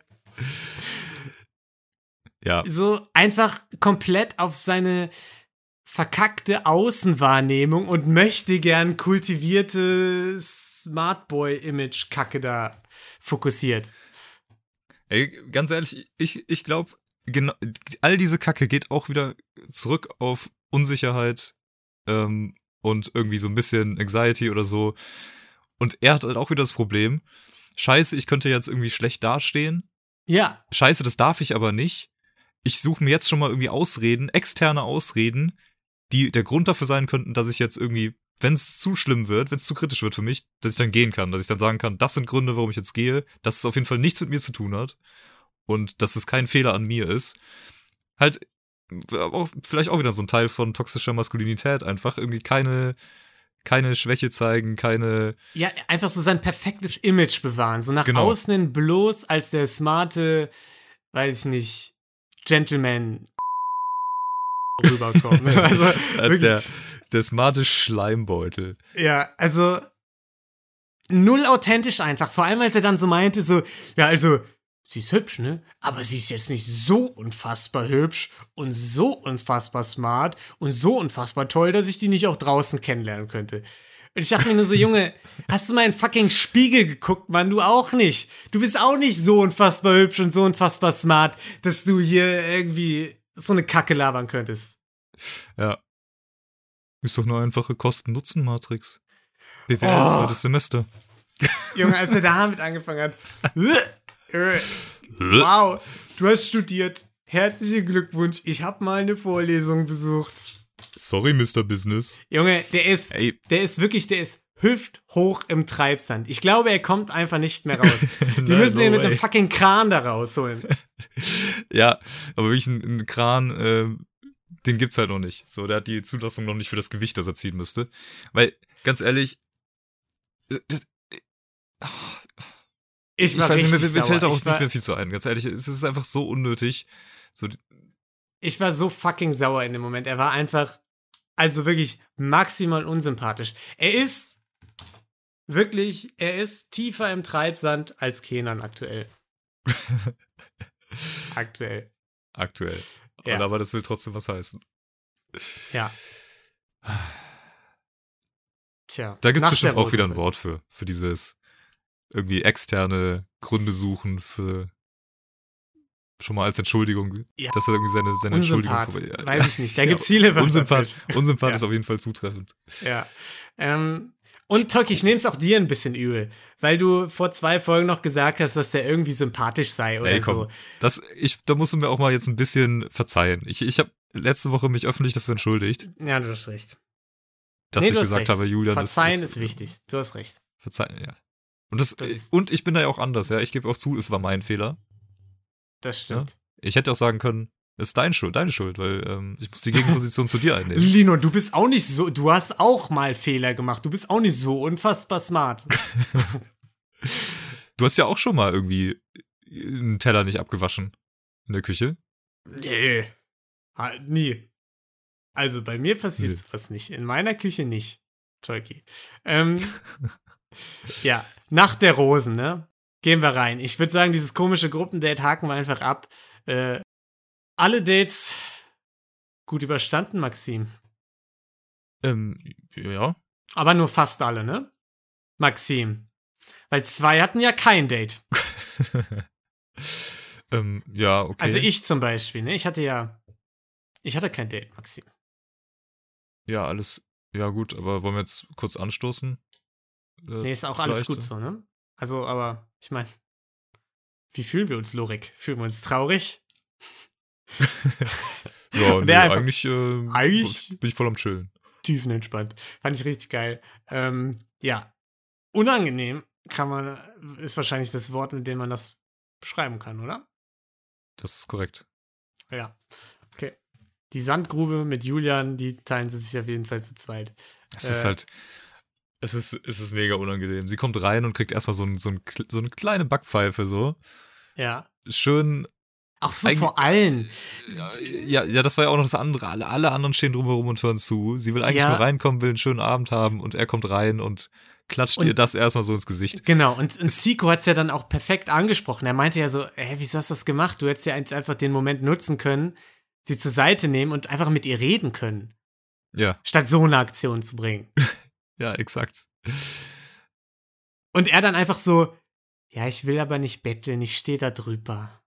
Ja, So einfach komplett auf seine verkackte Außenwahrnehmung und möchte gern kultivierte Smartboy-Image-Kacke da fokussiert. ey, ganz ehrlich, ich, ich glaube, genau, all diese Kacke geht auch wieder zurück auf Unsicherheit ähm, und irgendwie so ein bisschen Anxiety oder so. Und er hat halt auch wieder das Problem, scheiße, ich könnte jetzt irgendwie schlecht dastehen. Ja, Scheiße, das darf ich aber nicht. Ich suche mir jetzt schon mal irgendwie Ausreden, externe Ausreden, die der Grund dafür sein könnten, dass ich jetzt irgendwie, wenn es zu schlimm wird, wenn es zu kritisch wird für mich, dass ich dann gehen kann, dass ich dann sagen kann, das sind Gründe, warum ich jetzt gehe, dass es auf jeden Fall nichts mit mir zu tun hat und dass es kein Fehler an mir ist. Halt, auch, vielleicht auch wieder so ein Teil von toxischer Maskulinität, einfach irgendwie keine, keine Schwäche zeigen, keine, Ja, einfach so sein perfektes Image bewahren. So nach Genau. außen hin bloß als der smarte, weiß ich nicht, Gentleman rüberkommen. also, als der, der smarte Schleimbeutel. ja, also null authentisch einfach. Vor allem, als er dann so meinte, so, ja, also, sie ist hübsch, ne? Aber sie ist jetzt nicht so unfassbar hübsch und so unfassbar smart und so unfassbar toll, dass ich die nicht auch draußen kennenlernen könnte. Und ich dachte mir nur so, Junge, hast du mal in fucking Spiegel geguckt, Mann? Du auch nicht. Du bist auch nicht so unfassbar hübsch und so unfassbar smart, dass du hier irgendwie so eine Kacke labern könntest. Ja. Ist doch eine einfache Kosten-Nutzen-Matrix. BWL, Oh. zweites Semester. Junge, als er damit angefangen hat. äh, wow, du hast studiert. Herzlichen Glückwunsch. Ich habe mal eine Vorlesung besucht. Sorry, Mr. Business. Junge, der ist, Ey, der ist wirklich, der ist hüfthoch im Treibsand. Ich glaube, er kommt einfach nicht mehr raus. Die Nein, müssen no ihn mit einem way. fucking Kran da rausholen. ja, aber wirklich ein, ein Kran, äh, den gibt's halt noch nicht. So, der hat die Zulassung noch nicht für das Gewicht, das er ziehen müsste. Weil, ganz ehrlich, äh, das, Ich ich war weiß nicht, richtig mir, mir fällt Ich war, nicht mehr viel zu ein. Ganz ehrlich, es ist einfach so unnötig. So, ich war so fucking sauer in dem Moment. Er war einfach, also wirklich maximal unsympathisch. Er ist wirklich, er ist tiefer im Treibsand als Kenan aktuell. aktuell. aktuell. Ja. Und aber das will trotzdem was heißen. Ja. Tja. Da gibt's nach bestimmt auch wieder ein. Wort für. Für dieses irgendwie externe Gründe suchen, für schon mal als Entschuldigung, Ja. dass er irgendwie seine, seine Unsympath. Entschuldigung vorbei- Weiß ich nicht. Da gibt's viele Wörter Unsympath, für. Unsympath Ja. ist auf jeden Fall zutreffend. Ja. Ähm, und Tolki, ich nehme es auch dir ein bisschen übel, weil du vor zwei Folgen noch gesagt hast, dass der irgendwie sympathisch sei oder Ey, komm. so. Das, ich, da musst du mir auch mal jetzt ein bisschen verzeihen. Ich, ich habe letzte Woche mich öffentlich dafür entschuldigt, Ja, du hast recht. dass Nee, ich gesagt recht. habe, Julian, Verzeihen das ist wichtig. Du hast recht. Verzeihen, ja. Und, das, Das ist- und ich bin da ja auch anders, ja. Ich gebe auch zu, es war mein Fehler. Das stimmt. Ich hätte auch sagen können, es ist deine Schuld, deine Schuld, weil ähm, ich muss die Gegenposition zu dir einnehmen. Lino, du bist auch nicht so, du hast auch mal Fehler gemacht. Du bist auch nicht so unfassbar smart. Du hast ja auch schon mal irgendwie einen Teller nicht abgewaschen in der Küche. Nee. Halt nie. Also bei mir passiert Nee. sowas nicht. In meiner Küche nicht. Tolki. Ähm, ja, Nacht der Rosen, ne? Gehen wir rein. Ich würde sagen, dieses komische Gruppendate haken wir einfach ab. Äh, alle Dates gut überstanden, Maxim. Ähm, ja. Aber nur fast alle, ne? Maxim. Weil zwei hatten ja kein Date. ähm, ja, okay. Also ich zum Beispiel, ne? Ich hatte ja. Ich hatte kein Date, Maxim. Ja, alles. Ja, gut, aber wollen wir jetzt kurz anstoßen? Äh, Nee, ist auch alles gut so, ne? Also, aber ich meine, wie fühlen wir uns, Lorik? Fühlen wir uns traurig? Ja, nee, einfach- eigentlich, äh, Eigentlich- bin ich voll am Chillen. Tiefenentspannt. Fand ich richtig geil. Ähm, ja. Unangenehm kann man, ist wahrscheinlich das Wort, mit dem man das beschreiben kann, oder? Das ist korrekt. Ja. Okay. die Sandgrube mit Julian, die teilen sie sich auf jeden Fall zu zweit. Es ist Äh. halt, es ist, es ist mega unangenehm. Sie kommt rein und kriegt erstmal so, ein, so, ein, so eine kleine Backpfeife, so. Ja. Schön, Auch so vor allen. ja, ja, das war ja auch noch das andere. Alle, alle anderen stehen drumherum und hören zu. Sie will eigentlich Ja. nur reinkommen, will einen schönen Abend haben und er kommt rein und klatscht Und- ihr das erstmal so ins Gesicht. Genau, und, und Zico hat es ja dann auch perfekt angesprochen. Er meinte ja so, hä, wieso hast du das gemacht? Du hättest ja jetzt einfach den Moment nutzen können, sie zur Seite nehmen und einfach mit ihr reden können, Ja, statt so eine Aktion zu bringen. ja, exakt. Und er dann einfach so, ja, ich will aber nicht betteln, ich stehe da drüber.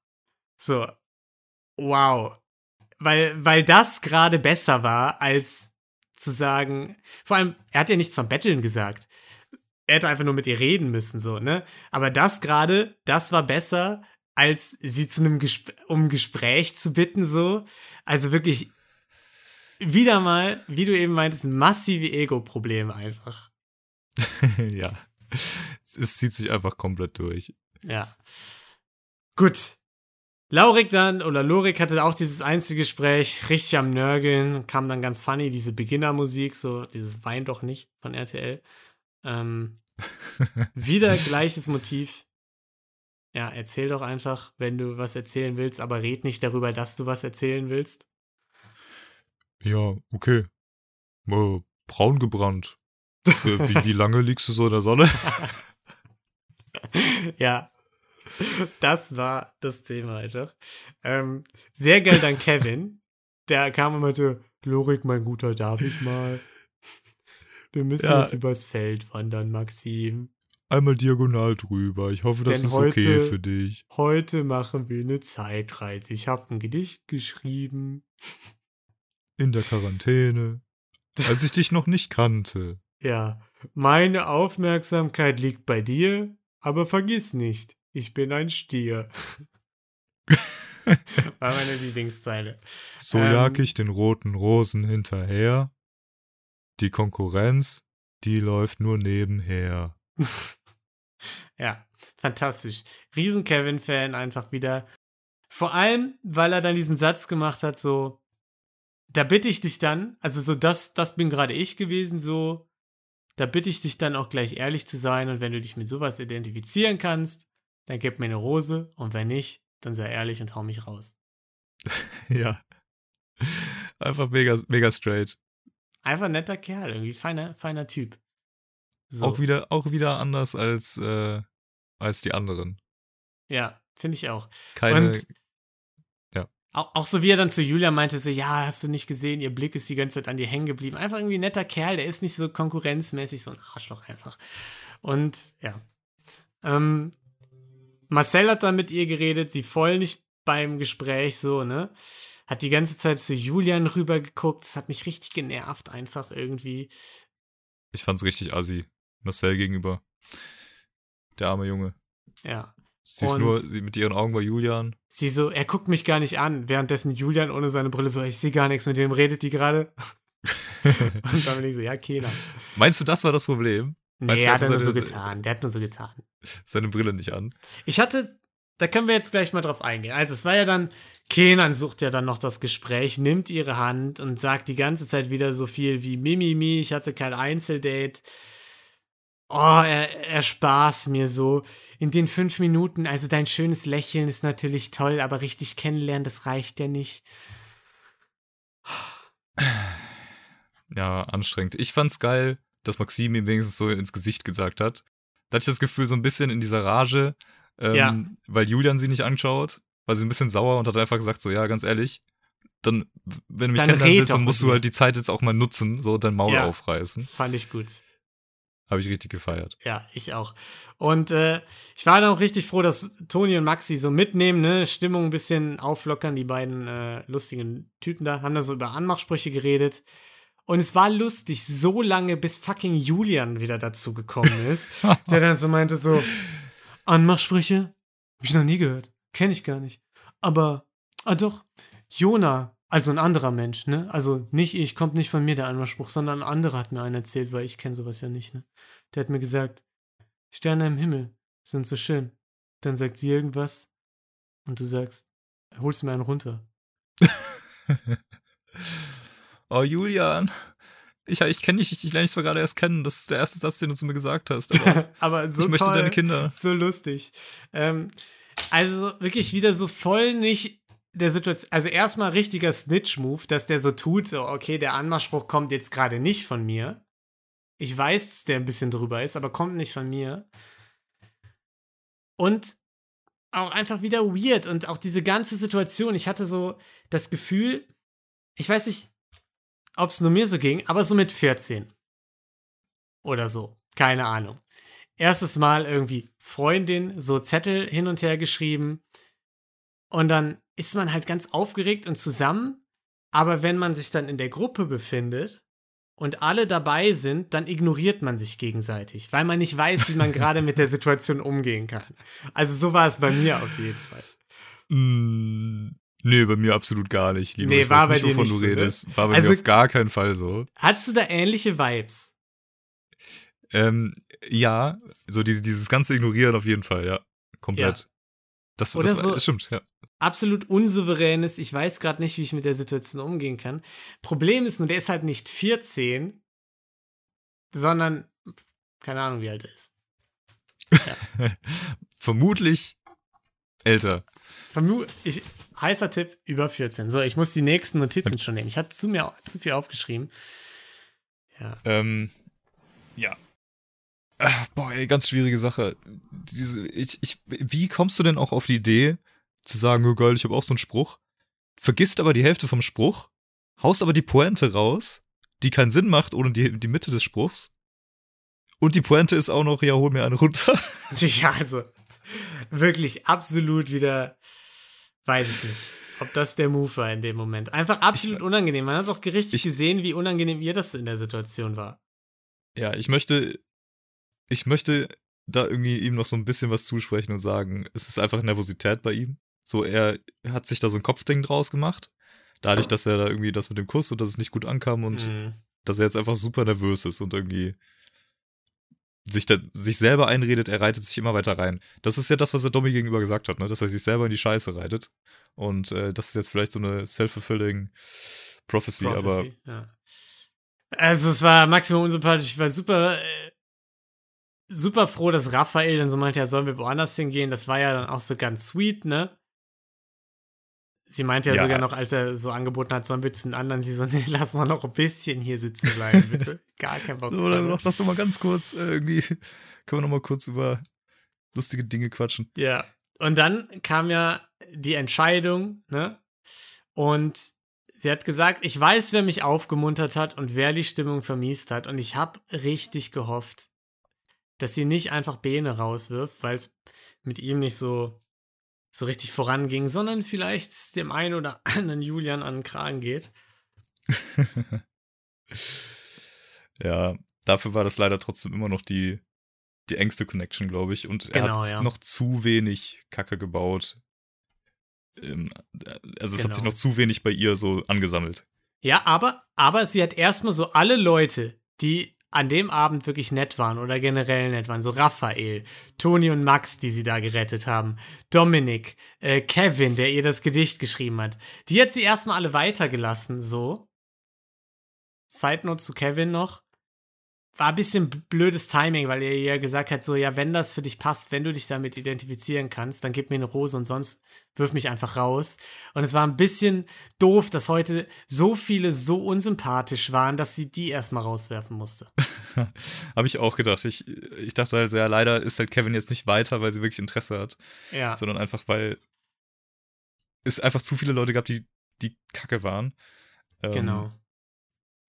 So, wow. Weil, weil das gerade besser war, als zu sagen, vor allem, er hat ja nichts vom Betteln gesagt. Er hätte einfach nur mit ihr reden müssen, so, ne? Aber das gerade, das war besser, als sie zu einem Gesp um Gespräch zu bitten, so. Also wirklich, wieder mal, wie du eben meintest, massive Ego-Probleme einfach. ja. Es zieht sich einfach komplett durch. Ja. Gut. Laurik dann, oder Lorik hatte auch dieses Einzelgespräch, richtig am Nörgeln, kam dann ganz funny, diese Beginnermusik, so dieses Wein doch nicht von RTL. Ähm, wieder gleiches Motiv. Ja, erzähl doch einfach, wenn du was erzählen willst, aber red nicht darüber, dass du was erzählen willst. Ja, okay. Äh, braun gebrannt. Äh, wie, wie lange liegst du so in der Sonne? ja. Das war das Thema einfach. Ähm, sehr geil dann Kevin. Der kam und meinte, Lorik, mein Guter, darf ich mal? Wir müssen Ja. jetzt übers Feld wandern, Maxim. Einmal diagonal drüber. Ich hoffe, das Denn ist okay heute- für dich. Heute machen wir eine Zeitreise. Ich habe ein Gedicht geschrieben. In der Quarantäne. Als ich dich noch nicht kannte. Ja, meine Aufmerksamkeit liegt bei dir, aber vergiss nicht, ich bin ein Stier. War meine Lieblingszeile. So Ähm. jag ich den roten Rosen hinterher. Die Konkurrenz, die läuft nur nebenher. Ja, fantastisch. Riesen Kevin-Fan einfach wieder. Vor allem, weil er dann diesen Satz gemacht hat, so, da bitte ich dich dann, also so, das, das bin gerade ich gewesen, so, da bitte ich dich dann auch gleich ehrlich zu sein und wenn du dich mit sowas identifizieren kannst, dann gib mir eine Rose und wenn nicht, dann sei ehrlich und hau mich raus. Ja. Einfach mega, mega straight. Einfach ein netter Kerl, irgendwie feiner, feiner Typ. So, Auch wieder, auch wieder anders als, äh, als die anderen. ja, finde ich auch. Keine, Und Auch, auch so wie er dann zu Julia meinte, so, ja, hast du nicht gesehen, ihr Blick ist die ganze Zeit an dir hängen geblieben. Einfach irgendwie ein netter Kerl, der ist nicht so konkurrenzmäßig, so ein Arschloch einfach. Und ja. Ähm, Marcel hat dann mit ihr geredet, sie voll nicht beim Gespräch, so, ne? Hat die ganze Zeit zu Julian rübergeguckt, das hat mich richtig genervt, einfach irgendwie. ich fand's richtig assi. Marcel gegenüber. Der arme Junge. Ja. Sie ist nur, sie mit ihren Augen bei Julian. Sie so, er guckt mich gar nicht an, währenddessen Julian ohne seine Brille so, ich sehe gar nichts, mit wem redet die gerade? Und dann bin ich so, ja, keiner. Meinst du, das war das Problem? Nee, er hat hatte nur so getan. Der hat nur so getan. Seine Brille nicht an. Ich hatte, da können wir jetzt gleich mal drauf eingehen. Also, es war ja dann, Kenan sucht ja dann noch das Gespräch, nimmt ihre Hand und sagt die ganze Zeit wieder so viel wie Mimimi, ich hatte kein Einzeldate. Oh, er, er spaß mir so. In den fünf Minuten, also dein schönes Lächeln ist natürlich toll, aber richtig kennenlernen, das reicht ja nicht. Ja, anstrengend. Ich fand's geil, dass Maxim ihm wenigstens so ins Gesicht gesagt hat. Da hatte ich das Gefühl, so ein bisschen in dieser Rage, ähm, Ja. weil Julian sie nicht anschaut, war sie ein bisschen sauer und hat einfach gesagt, so, ja, ganz ehrlich, dann, wenn du mich Dann kennenlernen willst, dann musst du halt die Zeit jetzt auch mal nutzen, so dein Maul Ja. aufreißen. Fand ich gut. Habe ich richtig gefeiert. Ja, ich auch. Und äh, ich war dann auch richtig froh, dass Toni und Maxi so mitnehmen, ne? Stimmung ein bisschen auflockern, die beiden äh, lustigen Typen da, haben da so über Anmachsprüche geredet. Und es war lustig, so lange, bis fucking Julian wieder dazu gekommen ist, der dann so meinte so, Anmachsprüche? Hab ich noch nie gehört. Kenn ich gar nicht. Aber, ah doch, Jona, also ein anderer Mensch, ne? Also nicht ich, kommt nicht von mir der Anmachspruch, sondern ein anderer hat mir einen erzählt, weil ich kenne sowas ja nicht, ne? Der hat mir gesagt, Sterne im Himmel sind so schön. Dann sagt sie irgendwas und du sagst, holst mir einen runter. Oh, Julian. Ich, ich kenne dich, ich, ich lerne dich zwar gerade erst kennen. Das ist der erste Satz, den du zu mir gesagt hast. Aber Aber so ich möchte toll, deine Kinder. so lustig. Ähm, also wirklich wieder so voll nicht der Situation. Also erstmal richtiger Snitch-Move, dass der so tut, so, okay, der Anmachspruch kommt jetzt gerade nicht von mir. Ich weiß, dass der ein bisschen drüber ist, aber kommt nicht von mir. Und auch einfach wieder weird und auch diese ganze Situation. Ich hatte so das Gefühl, ich weiß nicht, ob es nur mir so ging, aber so mit 14 oder so. Keine Ahnung. Erstes Mal irgendwie Freundin, so Zettel hin und her geschrieben. Und dann ist man halt ganz aufgeregt und zusammen. Aber wenn man sich dann in der Gruppe befindet und alle dabei sind, dann ignoriert man sich gegenseitig, weil man nicht weiß, wie man gerade mit der Situation umgehen kann. Also so war es bei mir auf jeden Fall. Mm, nee, bei mir absolut gar nicht. Lieber. Nee, ich war weiß bei nicht, dir nicht du so, ne? redest. War bei Also- mir auf gar keinen Fall so. Hattest du da ähnliche Vibes? Ähm, ja, so diese, dieses ganze Ignorieren auf jeden Fall, ja. Komplett. Das, Oder das, so- das stimmt, ja. absolut unsouveränes, ich weiß gerade nicht, wie ich mit der Situation umgehen kann. Problem ist nur, der ist halt nicht 14, sondern keine Ahnung, wie alt er ist. Vermutlich älter. Vermu ich, heißer Tipp, über 14. So, ich muss die nächsten Notizen schon nehmen. Ich hatte zu mir zu viel aufgeschrieben. Ja. Ähm, ja. Ah, boah, ey, ganz schwierige Sache. Diese, ich, ich, wie kommst du denn auch auf die Idee, zu sagen, oh geil, ich habe auch so einen Spruch, vergisst aber die Hälfte vom Spruch, haust aber die Pointe raus, die keinen Sinn macht ohne die, die Mitte des Spruchs. Und die Pointe ist auch noch, ja, hol mir eine runter. Ja, also wirklich absolut wieder, weiß ich nicht, ob das der Move war in dem Moment. Einfach absolut unangenehm. Man hat auch richtig Ich- gesehen, wie unangenehm ihr das in der Situation war. Ja, ich möchte, ich möchte da irgendwie ihm noch so ein bisschen was zusprechen und sagen, es ist einfach Nervosität bei ihm. So, er hat sich da so ein Kopfding draus gemacht. Dadurch, dass er da irgendwie das mit dem Kuss und dass es nicht gut ankam und Mhm. dass er jetzt einfach super nervös ist und irgendwie sich, da, sich selber einredet, er reitet sich immer weiter rein. Das ist ja das, was er Domi gegenüber gesagt hat, ne? dass er sich selber in die Scheiße reitet. Und äh, das ist jetzt vielleicht so eine self-fulfilling Prophecy, aber Prophecy, ja. Also es war maximal unsympathisch. Ich war super, äh, super froh, dass Raphael dann so meinte, ja, sollen wir woanders hingehen. Das war ja dann auch so ganz sweet, ne? Sie meinte ja, Ja. sogar noch, als er so angeboten hat, sollen wir zu den anderen, sie so, nee, lass mal noch ein bisschen hier sitzen bleiben, bitte. Gar kein Bock. Oder noch, lass doch mal ganz kurz äh, irgendwie, können wir noch mal kurz über lustige Dinge quatschen. Ja. Und dann kam ja die Entscheidung, ne? Und sie hat gesagt, ich weiß, wer mich aufgemuntert hat und wer die Stimmung vermiest hat. Und ich habe richtig gehofft, dass sie nicht einfach Bene rauswirft, weil es mit ihm nicht so, so richtig voranging, sondern vielleicht dem einen oder anderen Julian an den Kragen geht. Ja, dafür war das leider trotzdem immer noch die, die engste Connection, glaube ich. Und er Genau, hat ja. noch zu wenig Kacke gebaut. Ähm, Also es hat sich Genau. noch zu wenig bei ihr so angesammelt. Ja, aber, aber sie hat erstmal so alle Leute, die an dem Abend wirklich nett waren oder generell nett waren, so Raphael, Toni und Max, die sie da gerettet haben, Dominik, äh, Kevin, der ihr das Gedicht geschrieben hat, die hat sie erstmal alle weitergelassen, so. Side Note zu Kevin noch. War ein bisschen blödes Timing, weil er ihr gesagt hat, so, ja, wenn das für dich passt, wenn du dich damit identifizieren kannst, dann gib mir eine Rose und sonst wirf mich einfach raus. Und es war ein bisschen doof, dass heute so viele so unsympathisch waren, dass sie die erstmal rauswerfen musste. Habe ich auch gedacht. Ich, ich dachte halt, ja, leider ist halt Kevin jetzt nicht weiter, weil sie wirklich Interesse hat, Ja. sondern einfach, weil es einfach zu viele Leute gab, die, die kacke waren. Ähm, Genau.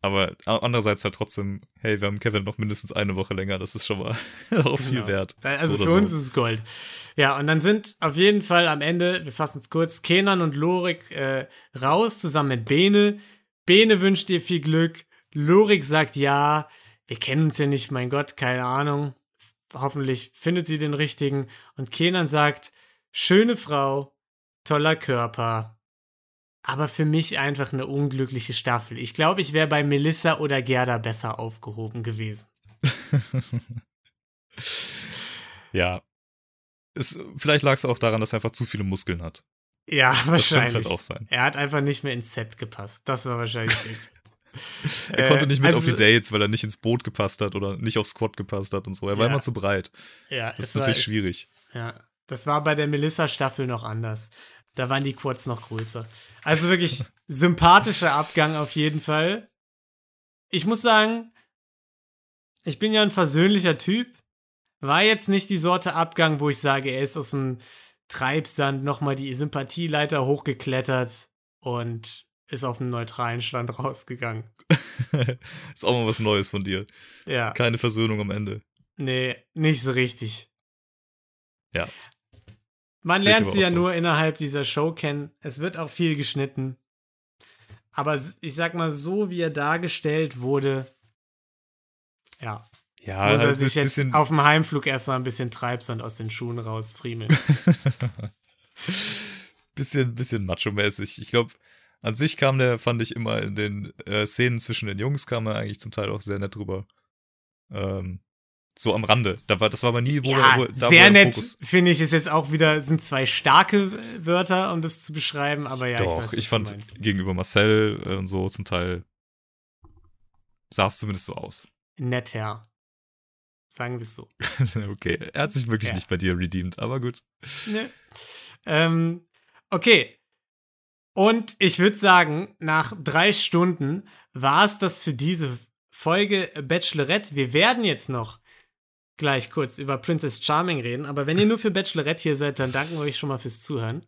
Aber andererseits halt trotzdem, hey, wir haben Kevin noch mindestens eine Woche länger, das ist schon mal auch viel Genau. wert. Also So für oder uns so. ist es Gold. Ja, und dann sind auf jeden Fall am Ende, wir fassen es kurz, Kenan und Lorik äh, raus, zusammen mit Bene. Bene wünscht dir viel Glück. Lorik sagt ja. Wir kennen uns ja nicht, mein Gott, keine Ahnung. Hoffentlich findet sie den richtigen. Und Kenan sagt, schöne Frau, toller Körper. Aber für mich einfach eine unglückliche Staffel. Ich glaube, ich wäre bei Melissa oder Gerda besser aufgehoben gewesen. ja. Es, vielleicht lag es auch daran, dass er einfach zu viele Muskeln hat. Ja, Das könnte wahrscheinlich. es halt auch sein. Er hat einfach nicht mehr ins Set gepasst. Das war wahrscheinlich. Er Äh, konnte nicht mit also- auf die Dates, weil er nicht ins Boot gepasst hat oder nicht aufs Squad gepasst hat und so. Er war Ja. immer zu breit. Ja, Das ist war- natürlich es- schwierig. Ja, das war bei der Melissa-Staffel noch anders. Da waren die Quads noch größer. Also wirklich sympathischer Abgang auf jeden Fall. Ich muss sagen, ich bin ja ein versöhnlicher Typ. War jetzt nicht die Sorte Abgang, wo ich sage, er ist aus dem Treibsand nochmal die Sympathieleiter hochgeklettert und ist auf einem neutralen Stand rausgegangen. ist auch mal was Neues von dir. Ja. Keine Versöhnung am Ende. Nee, nicht so richtig. Ja. Man lernt sie ja so. nur innerhalb dieser Show kennen. Es wird auch viel geschnitten. Aber ich sag mal, so wie er dargestellt wurde, ja, Ja, muss er halt sich jetzt auf dem Heimflug erstmal ein bisschen Treibsand aus den Schuhen rausfriemeln. bisschen, bisschen macho-mäßig. Ich glaube, an sich kam der, fand ich immer in den äh, Szenen zwischen den Jungs, kam er eigentlich zum Teil auch sehr nett drüber. Ähm, so am Rande. Da war, das war aber nie, wo ja, wo, da, sehr nett, finde ich, ist jetzt auch wieder, sind zwei starke Wörter, um das zu beschreiben, aber ja, Doch, ich, weiß, ich, fand gegenüber Marcel äh, und so zum Teil sah es zumindest so aus. nett, Herr. Sagen wir es so. okay, er hat sich wirklich Ja. nicht bei dir redeemed, aber gut. Ne. Ähm, okay. Und ich würde sagen, nach drei Stunden war es das für diese Folge Bachelorette. Wir werden jetzt noch gleich kurz über Princess Charming reden, aber wenn ihr nur für Bachelorette hier seid, dann danken wir euch schon mal fürs Zuhören.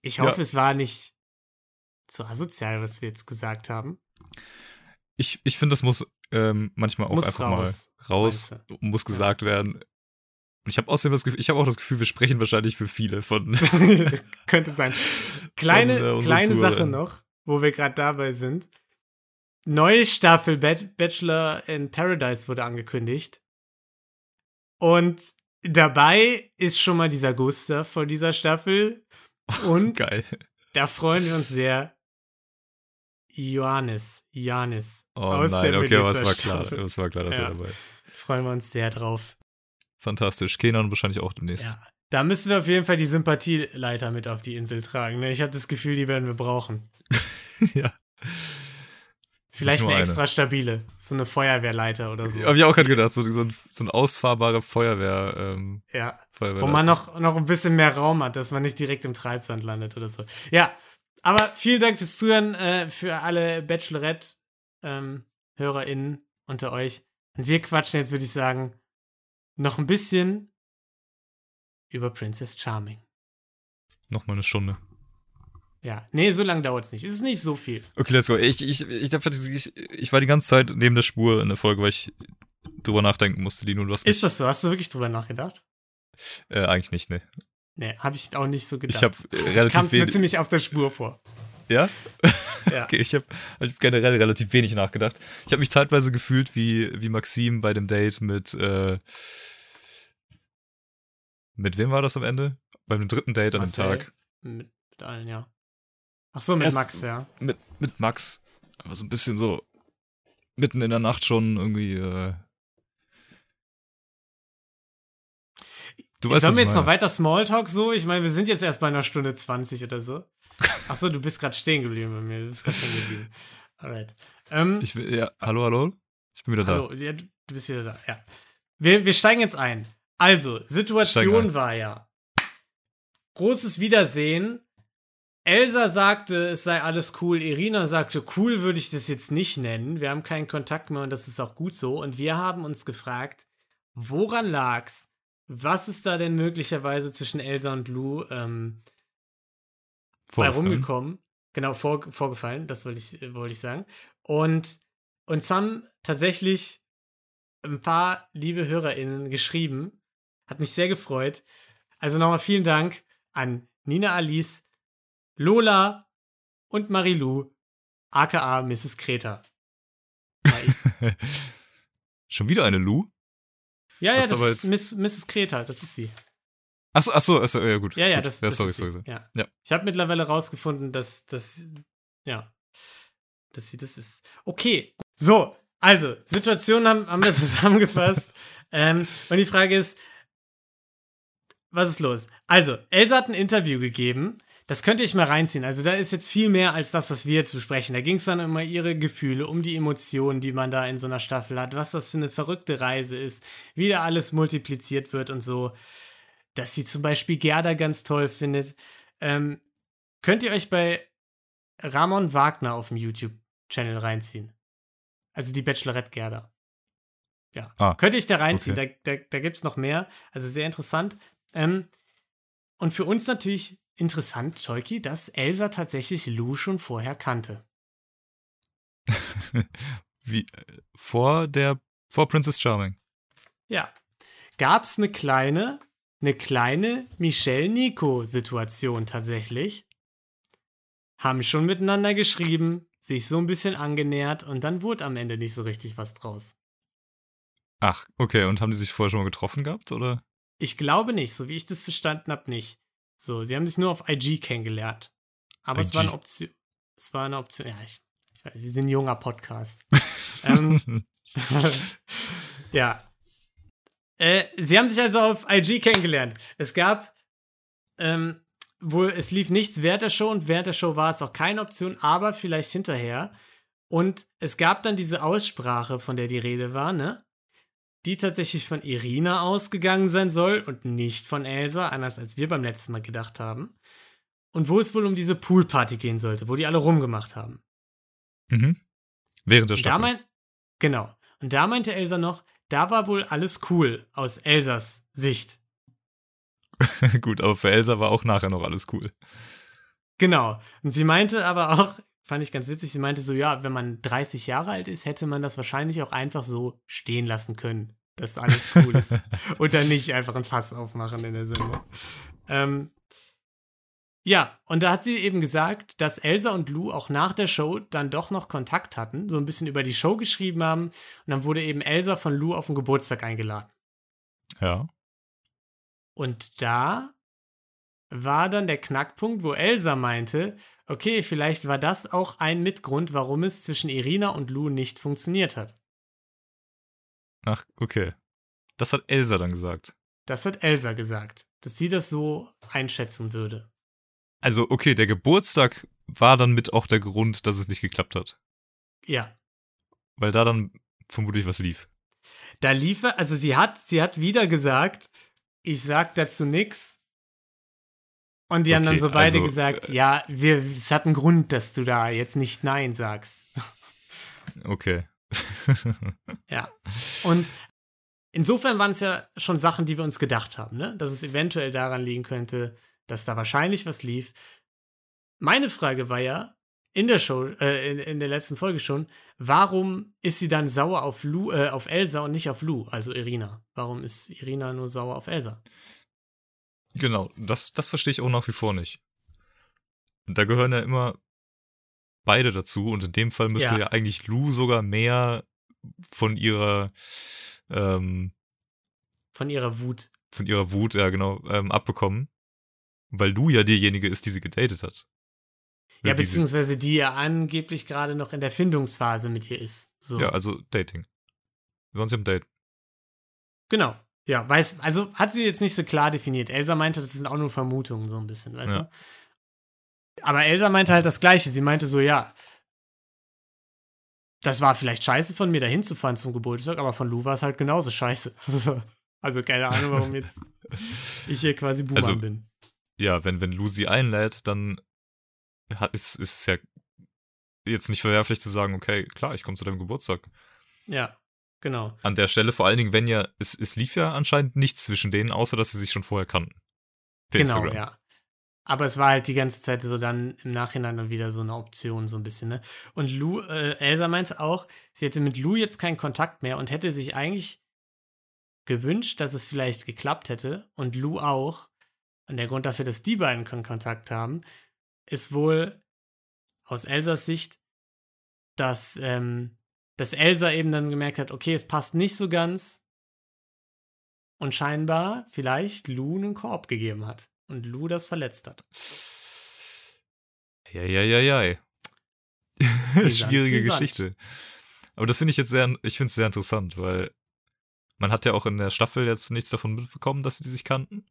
Ich hoffe, Ja. es war nicht zu asozial, was wir jetzt gesagt haben. Ich, ich finde, das muss ähm, manchmal auch Muss einfach raus, mal raus, muss gesagt werden. Und ich habe außerdem das Gefühl, ich habe auch das Gefühl, wir sprechen wahrscheinlich für viele von. Könnte sein. Kleine, Von, äh, kleine Sache noch, wo wir gerade dabei sind. Neue Staffel Bachelor in Paradise wurde angekündigt. Und dabei ist schon mal dieser Gustav von dieser Staffel. Und Geil. da freuen wir uns sehr. Johannes, Johannes. Oh aus nein, der okay, aber es war klar. Es war klar, dass Ja. er dabei ist. Freuen wir uns sehr drauf. Fantastisch. Kenan wahrscheinlich auch demnächst. Ja. Da müssen wir auf jeden Fall die Sympathieleiter mit auf die Insel tragen. Ne? Ich habe das Gefühl, die werden wir brauchen. ja. Vielleicht eine eine. extra stabile. So eine Feuerwehrleiter oder so. Hab ich auch gerade gedacht, so, so, ein, so ein ausfahrbare Feuerwehr. Ähm, Ja. Feuerwehr Wo man noch, noch ein bisschen mehr Raum hat, dass man nicht direkt im Treibsand landet oder so. Ja. Aber vielen Dank fürs Zuhören, äh, für alle Bachelorette-HörerInnen unter euch. Und wir quatschen jetzt, würde ich sagen, noch ein bisschen über Princess Charming. noch mal eine Stunde. Ja. Nee, so lange dauert es nicht. Es ist nicht so viel. Okay, let's go. Ich, ich, ich, ich, ich war die ganze Zeit neben der Spur in der Folge, weil ich drüber nachdenken musste, Lino. Du hast Ist das so? Hast du wirklich drüber nachgedacht? Äh, eigentlich nicht, ne. Nee, habe ich auch nicht so gedacht. Ich habe äh, relativ Kam's mir wenig. ziemlich auf der Spur vor. Ja? Ja. Okay, ich habe hab generell relativ wenig nachgedacht. Ich habe mich zeitweise gefühlt wie, wie Maxim bei dem Date mit, äh, mit wem war das am Ende? Beim dritten Date an dem. Tag. Mit, mit allen, ja. Ach so, mit Erst- Max, ja. Mit, mit Max. Aber so ein bisschen so mitten in der Nacht schon irgendwie, äh, Du weißt, Sollen wir jetzt noch meine. weiter Smalltalk so? Ich meine, wir sind jetzt erst bei einer Stunde 20 oder so. Ach so, du bist gerade stehen geblieben bei mir. Du bist gerade stehen geblieben. Alright. Ähm, Ich will, ja, hallo, hallo? Ich bin wieder da. hallo, ja, du bist wieder da. Ja. Wir, wir steigen jetzt ein. Also, Situation war ja. Großes Wiedersehen. Elsa sagte, es sei alles cool. Irina sagte, cool würde ich das jetzt nicht nennen. Wir haben keinen Kontakt mehr und das ist auch gut so. Und wir haben uns gefragt, woran lag's? Was ist da denn möglicherweise zwischen Elsa und Lou ähm, bei rumgekommen? Genau, vor, vorgefallen, das wollte ich, wollte ich sagen. Und uns haben tatsächlich ein paar liebe HörerInnen geschrieben. Hat mich sehr gefreut. Also nochmal vielen Dank an Nina Alice, Lola und Marilou, aka Mrs. Kreta. Schon wieder eine Lou? Ja, ja, Das ist das ist Miss, Mrs. Kreta, das ist sie. Achso, achso, achso, ja gut. Ja, ja, gut. das, ja, das sorry, ist sorry, sie. sorry. Ja. Ja. Ich habe mittlerweile rausgefunden, dass, dass, ja, dass sie das ist. Okay, so, also, Situationen haben, haben wir zusammengefasst. ähm, und die Frage ist, was ist los? Also, Elsa hat ein Interview gegeben. Das könnt ihr euch mal reinziehen. Also, da ist jetzt viel mehr als das, was wir jetzt besprechen. Da ging es dann immer ihre Gefühle, um die Emotionen, die man da in so einer Staffel hat, was das für eine verrückte Reise ist, wie da alles multipliziert wird und so. Dass sie zum Beispiel Gerda ganz toll findet. Ähm, könnt ihr euch bei Ramon Wagner auf dem YouTube-Channel reinziehen. Also die Bachelorette Gerda. Ja. Ah, Könnt ihr euch da reinziehen. okay. Da, da, da gibt es noch mehr. Also sehr interessant. Ähm, und für uns natürlich interessant, Tolki, dass Elsa tatsächlich Lou schon vorher kannte. Wie, vor der, vor Princess Charming. Ja. Gab es eine kleine, eine kleine Michelle-Nico-Situation tatsächlich. Haben schon miteinander geschrieben, sich so ein bisschen angenähert und dann wurde am Ende nicht so richtig was draus. Ach, okay. Und haben die sich vorher schon mal getroffen gehabt, oder? Ich glaube nicht, so wie ich das verstanden habe, nicht. So, sie haben sich nur auf IG kennengelernt. Aber es war eine IG. Option. Es war eine Option. Ja, ich, ich weiß, wir sind ein junger Podcast. ähm, ja. Äh, sie haben sich also auf IG kennengelernt. Es gab ähm, wohl, es lief nichts während der Show und während der Show war es auch keine Option, aber vielleicht hinterher. Und es gab dann diese Aussprache, von der die Rede war, ne? Die tatsächlich von Irina ausgegangen sein soll und nicht von Elsa, anders als wir beim letzten Mal gedacht haben. Und wo es wohl um diese Poolparty gehen sollte, wo die alle rumgemacht haben. mhm. Während der Und da Staffel. mein, genau. Und da meinte Elsa noch, da war wohl alles cool aus Elsas Sicht. Gut, aber für Elsa war auch nachher noch alles cool. Genau. Und sie meinte aber auch, fand ich ganz witzig, sie meinte so, ja, wenn man 30 Jahre alt ist, hätte man das wahrscheinlich auch einfach so stehen lassen können, dass alles cool ist. Und dann nicht einfach ein Fass aufmachen in der Sendung. Ähm, ja, und da hat sie eben gesagt, dass Elsa und Lou auch nach der Show dann doch noch Kontakt hatten, so ein bisschen über die Show geschrieben haben. Und dann wurde eben Elsa von Lou auf den Geburtstag eingeladen. Ja. Und da war dann der Knackpunkt, wo Elsa meinte, okay, vielleicht war das auch ein Mitgrund, warum es zwischen Irina und Lou nicht funktioniert hat. Ach, okay. Das hat Elsa dann gesagt. Das hat Elsa gesagt, dass sie das so einschätzen würde. Also, okay, der Geburtstag war dann mit auch der Grund, dass es nicht geklappt hat. Ja. Weil da dann vermutlich was lief. Da lief also sie hat, sie hat wieder gesagt, ich sag dazu nix. Und die haben dann Okay, so beide also, gesagt, ja, wir, es hat einen Grund, dass du da jetzt nicht Nein sagst. Okay. Ja. Und insofern waren es ja schon Sachen, die wir uns gedacht haben, ne? Dass es eventuell daran liegen könnte, dass da wahrscheinlich was lief. Meine Frage war ja in der Show, äh, in, in der letzten Folge schon, warum ist sie dann sauer auf Lu, äh, auf Elsa und nicht auf Lu, also Irina? Warum ist Irina nur sauer auf Elsa? Genau, das, das verstehe ich auch nach wie vor nicht. Und da gehören ja immer beide dazu und in dem Fall müsste Ja. ja, eigentlich Lou sogar mehr von ihrer ähm, Von ihrer Wut. von ihrer Wut, ja genau, ähm, abbekommen. Weil Lou ja diejenige ist, die sie gedatet hat. Ja, beziehungsweise die ja angeblich gerade noch in der Findungsphase mit ihr ist. So. Ja, also Dating. Wir waren sie am Date. Genau. Ja, weiß, also hat sie jetzt nicht so klar definiert. Elsa meinte, das sind auch nur Vermutungen, so ein bisschen, weißt Ja. du? Aber Elsa meinte halt das Gleiche. Sie meinte so, ja, das war vielleicht scheiße von mir, da hinzufahren zum Geburtstag, aber von Lou war es halt genauso scheiße. also keine Ahnung, warum jetzt ich hier quasi Buhmann Also- bin. Ja, wenn, wenn Lou sie einlädt, dann hat, ist, ist es ja jetzt nicht verwerflich zu sagen, okay, klar, ich komme zu deinem Geburtstag. Ja, genau. An der Stelle, vor allen Dingen, wenn ja, es, es lief ja anscheinend nichts zwischen denen, außer dass sie sich schon vorher kannten. Per Genau, Instagram. ja. Aber es war halt die ganze Zeit so dann im Nachhinein dann wieder so eine Option, so ein bisschen, ne? Und Lou, äh, Elsa meinte auch, sie hätte mit Lou jetzt keinen Kontakt mehr und hätte sich eigentlich gewünscht, dass es vielleicht geklappt hätte und Lou auch. Und der Grund dafür, dass die beiden keinen Kontakt haben, ist wohl aus Elsas Sicht, dass, ähm, dass Elsa eben dann gemerkt hat, okay, es passt nicht so ganz und scheinbar vielleicht Lou einen Korb gegeben hat und Lou das verletzt hat. Ja, ja, ja, ja. Schwierige brisant. Geschichte. Aber das finde ich jetzt sehr, ich finde es sehr interessant, weil man hat ja auch in der Staffel jetzt nichts davon mitbekommen, dass sie sich kannten.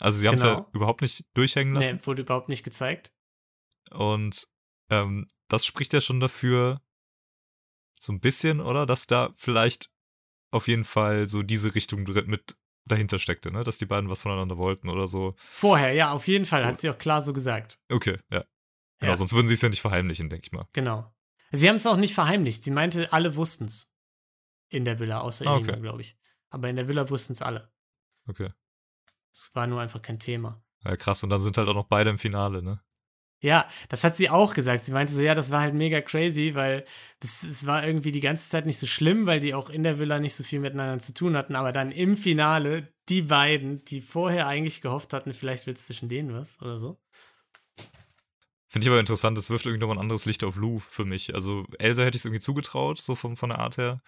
Also sie haben es ja Genau. überhaupt nicht durchhängen lassen. Nee, wurde überhaupt nicht gezeigt. Und ähm, das spricht ja schon dafür, so ein bisschen, oder? Dass da vielleicht auf jeden Fall so diese Richtung mit dahinter steckte, ne? Dass die beiden was voneinander wollten oder so. Vorher, ja, auf jeden Fall, hat sie auch klar so gesagt. Okay, ja. Genau, Ja. sonst würden sie es ja nicht verheimlichen, denke ich mal. Genau. Sie haben es auch nicht verheimlicht. Sie meinte, alle wussten es. In der Villa, außer Ah, okay. glaube ich. Aber in der Villa wussten es alle. Okay. Es war nur einfach kein Thema. Ja, krass. Und dann sind halt auch noch beide im Finale, ne? Ja, das hat sie auch gesagt. Sie meinte so, ja, das war halt mega crazy, weil es, es war irgendwie die ganze Zeit nicht so schlimm, weil die auch in der Villa nicht so viel miteinander zu tun hatten. Aber dann im Finale, die beiden, die vorher eigentlich gehofft hatten, vielleicht wird es zwischen denen was oder so. Finde ich aber interessant, das wirft irgendwie noch ein anderes Licht auf Lou für mich. Also Elsa hätte ich es irgendwie zugetraut, so von, von der Art her,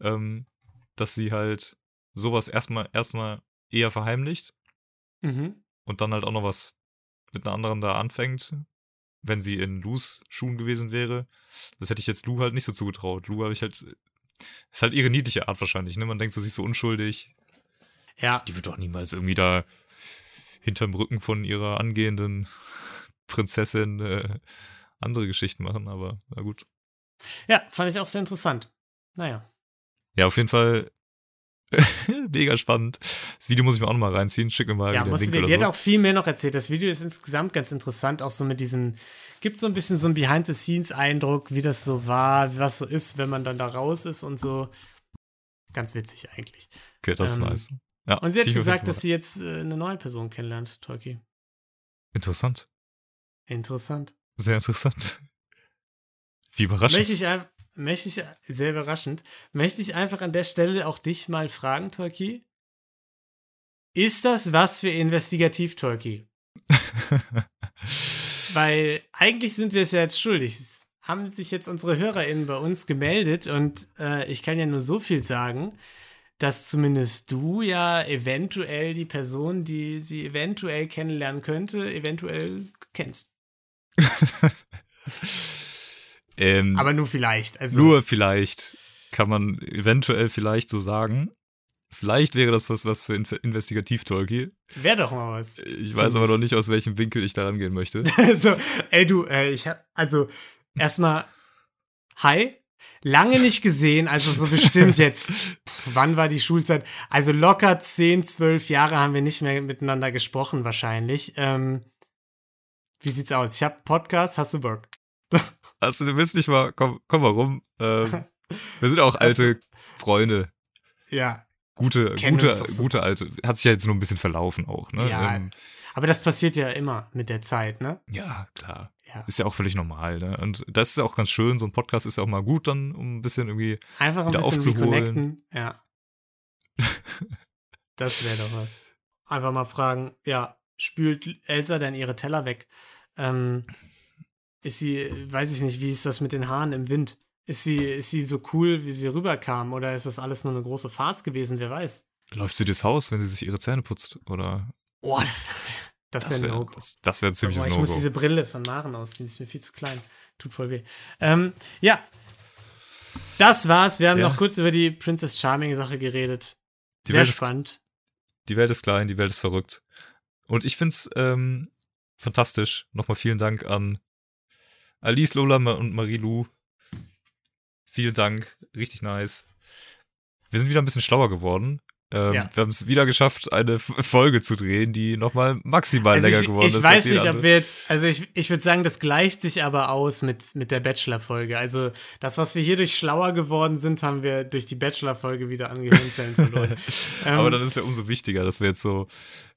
ähm, dass sie halt sowas erstmal erstmal eher verheimlicht Mhm. und dann halt auch noch was mit einer anderen da anfängt, wenn sie in Lus Schuhen gewesen wäre. Das hätte ich jetzt Lou halt nicht so zugetraut. Lou habe ich halt, ist halt ihre niedliche Art wahrscheinlich, ne? Man denkt so, sie ist so unschuldig. Ja, Die wird doch niemals irgendwie da hinterm Rücken von ihrer angehenden Prinzessin äh, andere Geschichten machen, aber na gut. ja, fand ich auch sehr interessant. Naja. Ja, auf jeden Fall mega spannend. Das Video muss ich mir auch noch mal reinziehen. Schick mir mal Ja, den du Link dir, die oder hat so. auch viel mehr noch erzählt. Das Video ist insgesamt ganz interessant, auch so mit diesem, gibt so ein bisschen so einen Behind-the-Scenes-Eindruck, wie das so war, was so ist, wenn man dann da raus ist und so. Ganz witzig eigentlich. Okay, das ist ähm, nice. Ja, Und sie hat gesagt, dass sie jetzt äh, eine neue Person kennenlernt, Tolki. Interessant. Interessant. Sehr interessant. Wie überraschend. Möchte ich, ein- möchte ich, sehr überraschend, möchte ich einfach an der Stelle auch dich mal fragen, Tolki. Ist das was für Investigativ, Tolki? Weil eigentlich sind wir es ja jetzt schuldig. Es haben sich jetzt unsere HörerInnen bei uns gemeldet und äh, ich kann ja nur so viel sagen, dass zumindest du ja eventuell die Person, die sie eventuell kennenlernen könnte, eventuell kennst. ähm, Aber nur vielleicht. Also, nur vielleicht kann man eventuell vielleicht so sagen. Vielleicht wäre das was, was für Investigativ-Tolki. wäre doch mal was. Ich weiß aber noch nicht, aus welchem Winkel ich da rangehen möchte. so, ey du, äh, ich hab, also erstmal, hi, lange nicht gesehen, also so bestimmt jetzt, wann war die Schulzeit? Also locker 10, 12 Jahre haben wir nicht mehr miteinander gesprochen wahrscheinlich. Ähm, wie sieht's aus? Ich hab Podcast, hast du Bock? Also, du willst nicht mal, komm, komm mal rum. Ähm, wir sind auch alte Freunde. Ja, Gute, gute, so. gute alte. Hat sich ja jetzt nur ein bisschen verlaufen auch, ne? ja. Ähm, Aber das passiert ja immer mit der Zeit, ne? ja, klar. Ja. Ist ja auch völlig normal, ne? Und das ist ja auch ganz schön. So ein Podcast ist ja auch mal gut, dann, um ein bisschen irgendwie. Einfach ein Wieder bisschen aufzuholen. Ja. Das wäre doch was. Einfach mal fragen, ja, spült Elsa denn ihre Teller weg? Ähm, ist sie, weiß ich nicht, wie ist das mit den Haaren im Wind? Ist sie, ist sie so cool, wie sie rüberkam? Oder ist das alles nur eine große Farce gewesen? Wer weiß? Läuft sie durchs Haus, wenn sie sich ihre Zähne putzt? Oder. Oh, das, das, Das wäre wäre no das, das wär ein ziemliches Boah, ich muss diese Brille von Maren ausziehen, die ist mir viel zu klein. Tut voll weh. Ähm, ja. Das war's. Wir haben Ja. noch kurz über die Princess Charming-Sache geredet. Die Sehr Welt ist- spannend. Die Welt ist klein, die Welt ist verrückt. Und ich find's ähm, fantastisch. Nochmal vielen Dank an Alice, Lola und Marie-Lou. Vielen Dank, richtig nice. Wir sind wieder ein bisschen schlauer geworden. Ähm, Ja. Wir haben es wieder geschafft, eine Folge zu drehen, die nochmal maximal Also länger ich, geworden ich ist. weiß als jede nicht, ob andere. wir jetzt, also ich, ich würde sagen, das gleicht sich aber aus mit, mit der Bachelor-Folge. Also das, was wir hier durch schlauer geworden sind, haben wir durch die Bachelor-Folge wieder an Gehirnzellen verloren. Ähm, Aber dann ist ja umso wichtiger, dass wir jetzt so,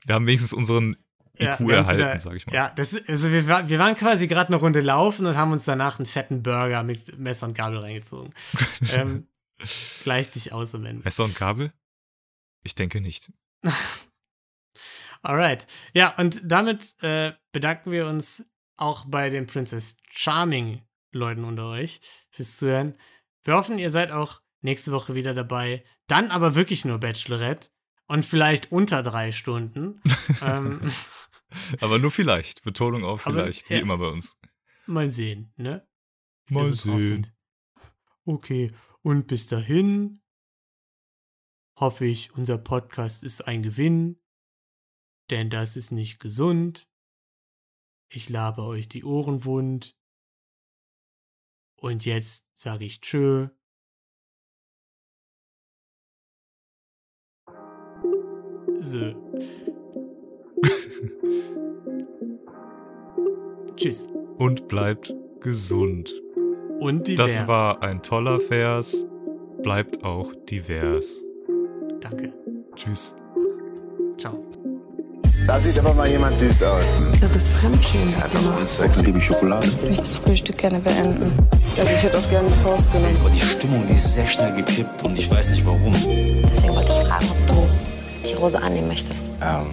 wir haben wenigstens unseren ja, IQ wir haben's erhalten, wieder- sag ich mal. Ja, das, ist- also wir, war- wir waren quasi gerade eine Runde laufen und haben uns danach einen fetten Burger mit Messer und Gabel reingezogen. ähm, gleicht sich aus am Ende. Messer und Kabel? Ich denke nicht. Alright. Ja, und damit äh, bedanken wir uns auch bei den Princess Charming Leuten unter euch fürs Zuhören. Wir hoffen, ihr seid auch nächste Woche wieder dabei. Dann aber wirklich nur Bachelorette und vielleicht unter drei Stunden. ähm, Aber nur vielleicht. Betonung auf Aber, vielleicht, ja. wie immer bei uns. mal sehen, ne? Mal sehen. Okay, und bis dahin hoffe ich, unser Podcast ist ein Gewinn. denn das ist nicht gesund. Ich labe euch die Ohren wund. Und jetzt sage ich Tschö. So. Tschüss. Und bleibt gesund. Und divers. Das war ein toller Vers. Bleibt auch divers. Danke. Tschüss. Ciao. Da sieht aber mal jemand süß aus. Das ist Fremdschämen. Sex liebe Schokolade. Ich möchte das Frühstück gerne beenden. Also ich hätte auch gerne die Faust genommen. Aber die Stimmung, die ist sehr schnell gekippt und ich weiß nicht warum. Deswegen wollte ich fragen, ob du Rose annehmen möchtest. Ähm,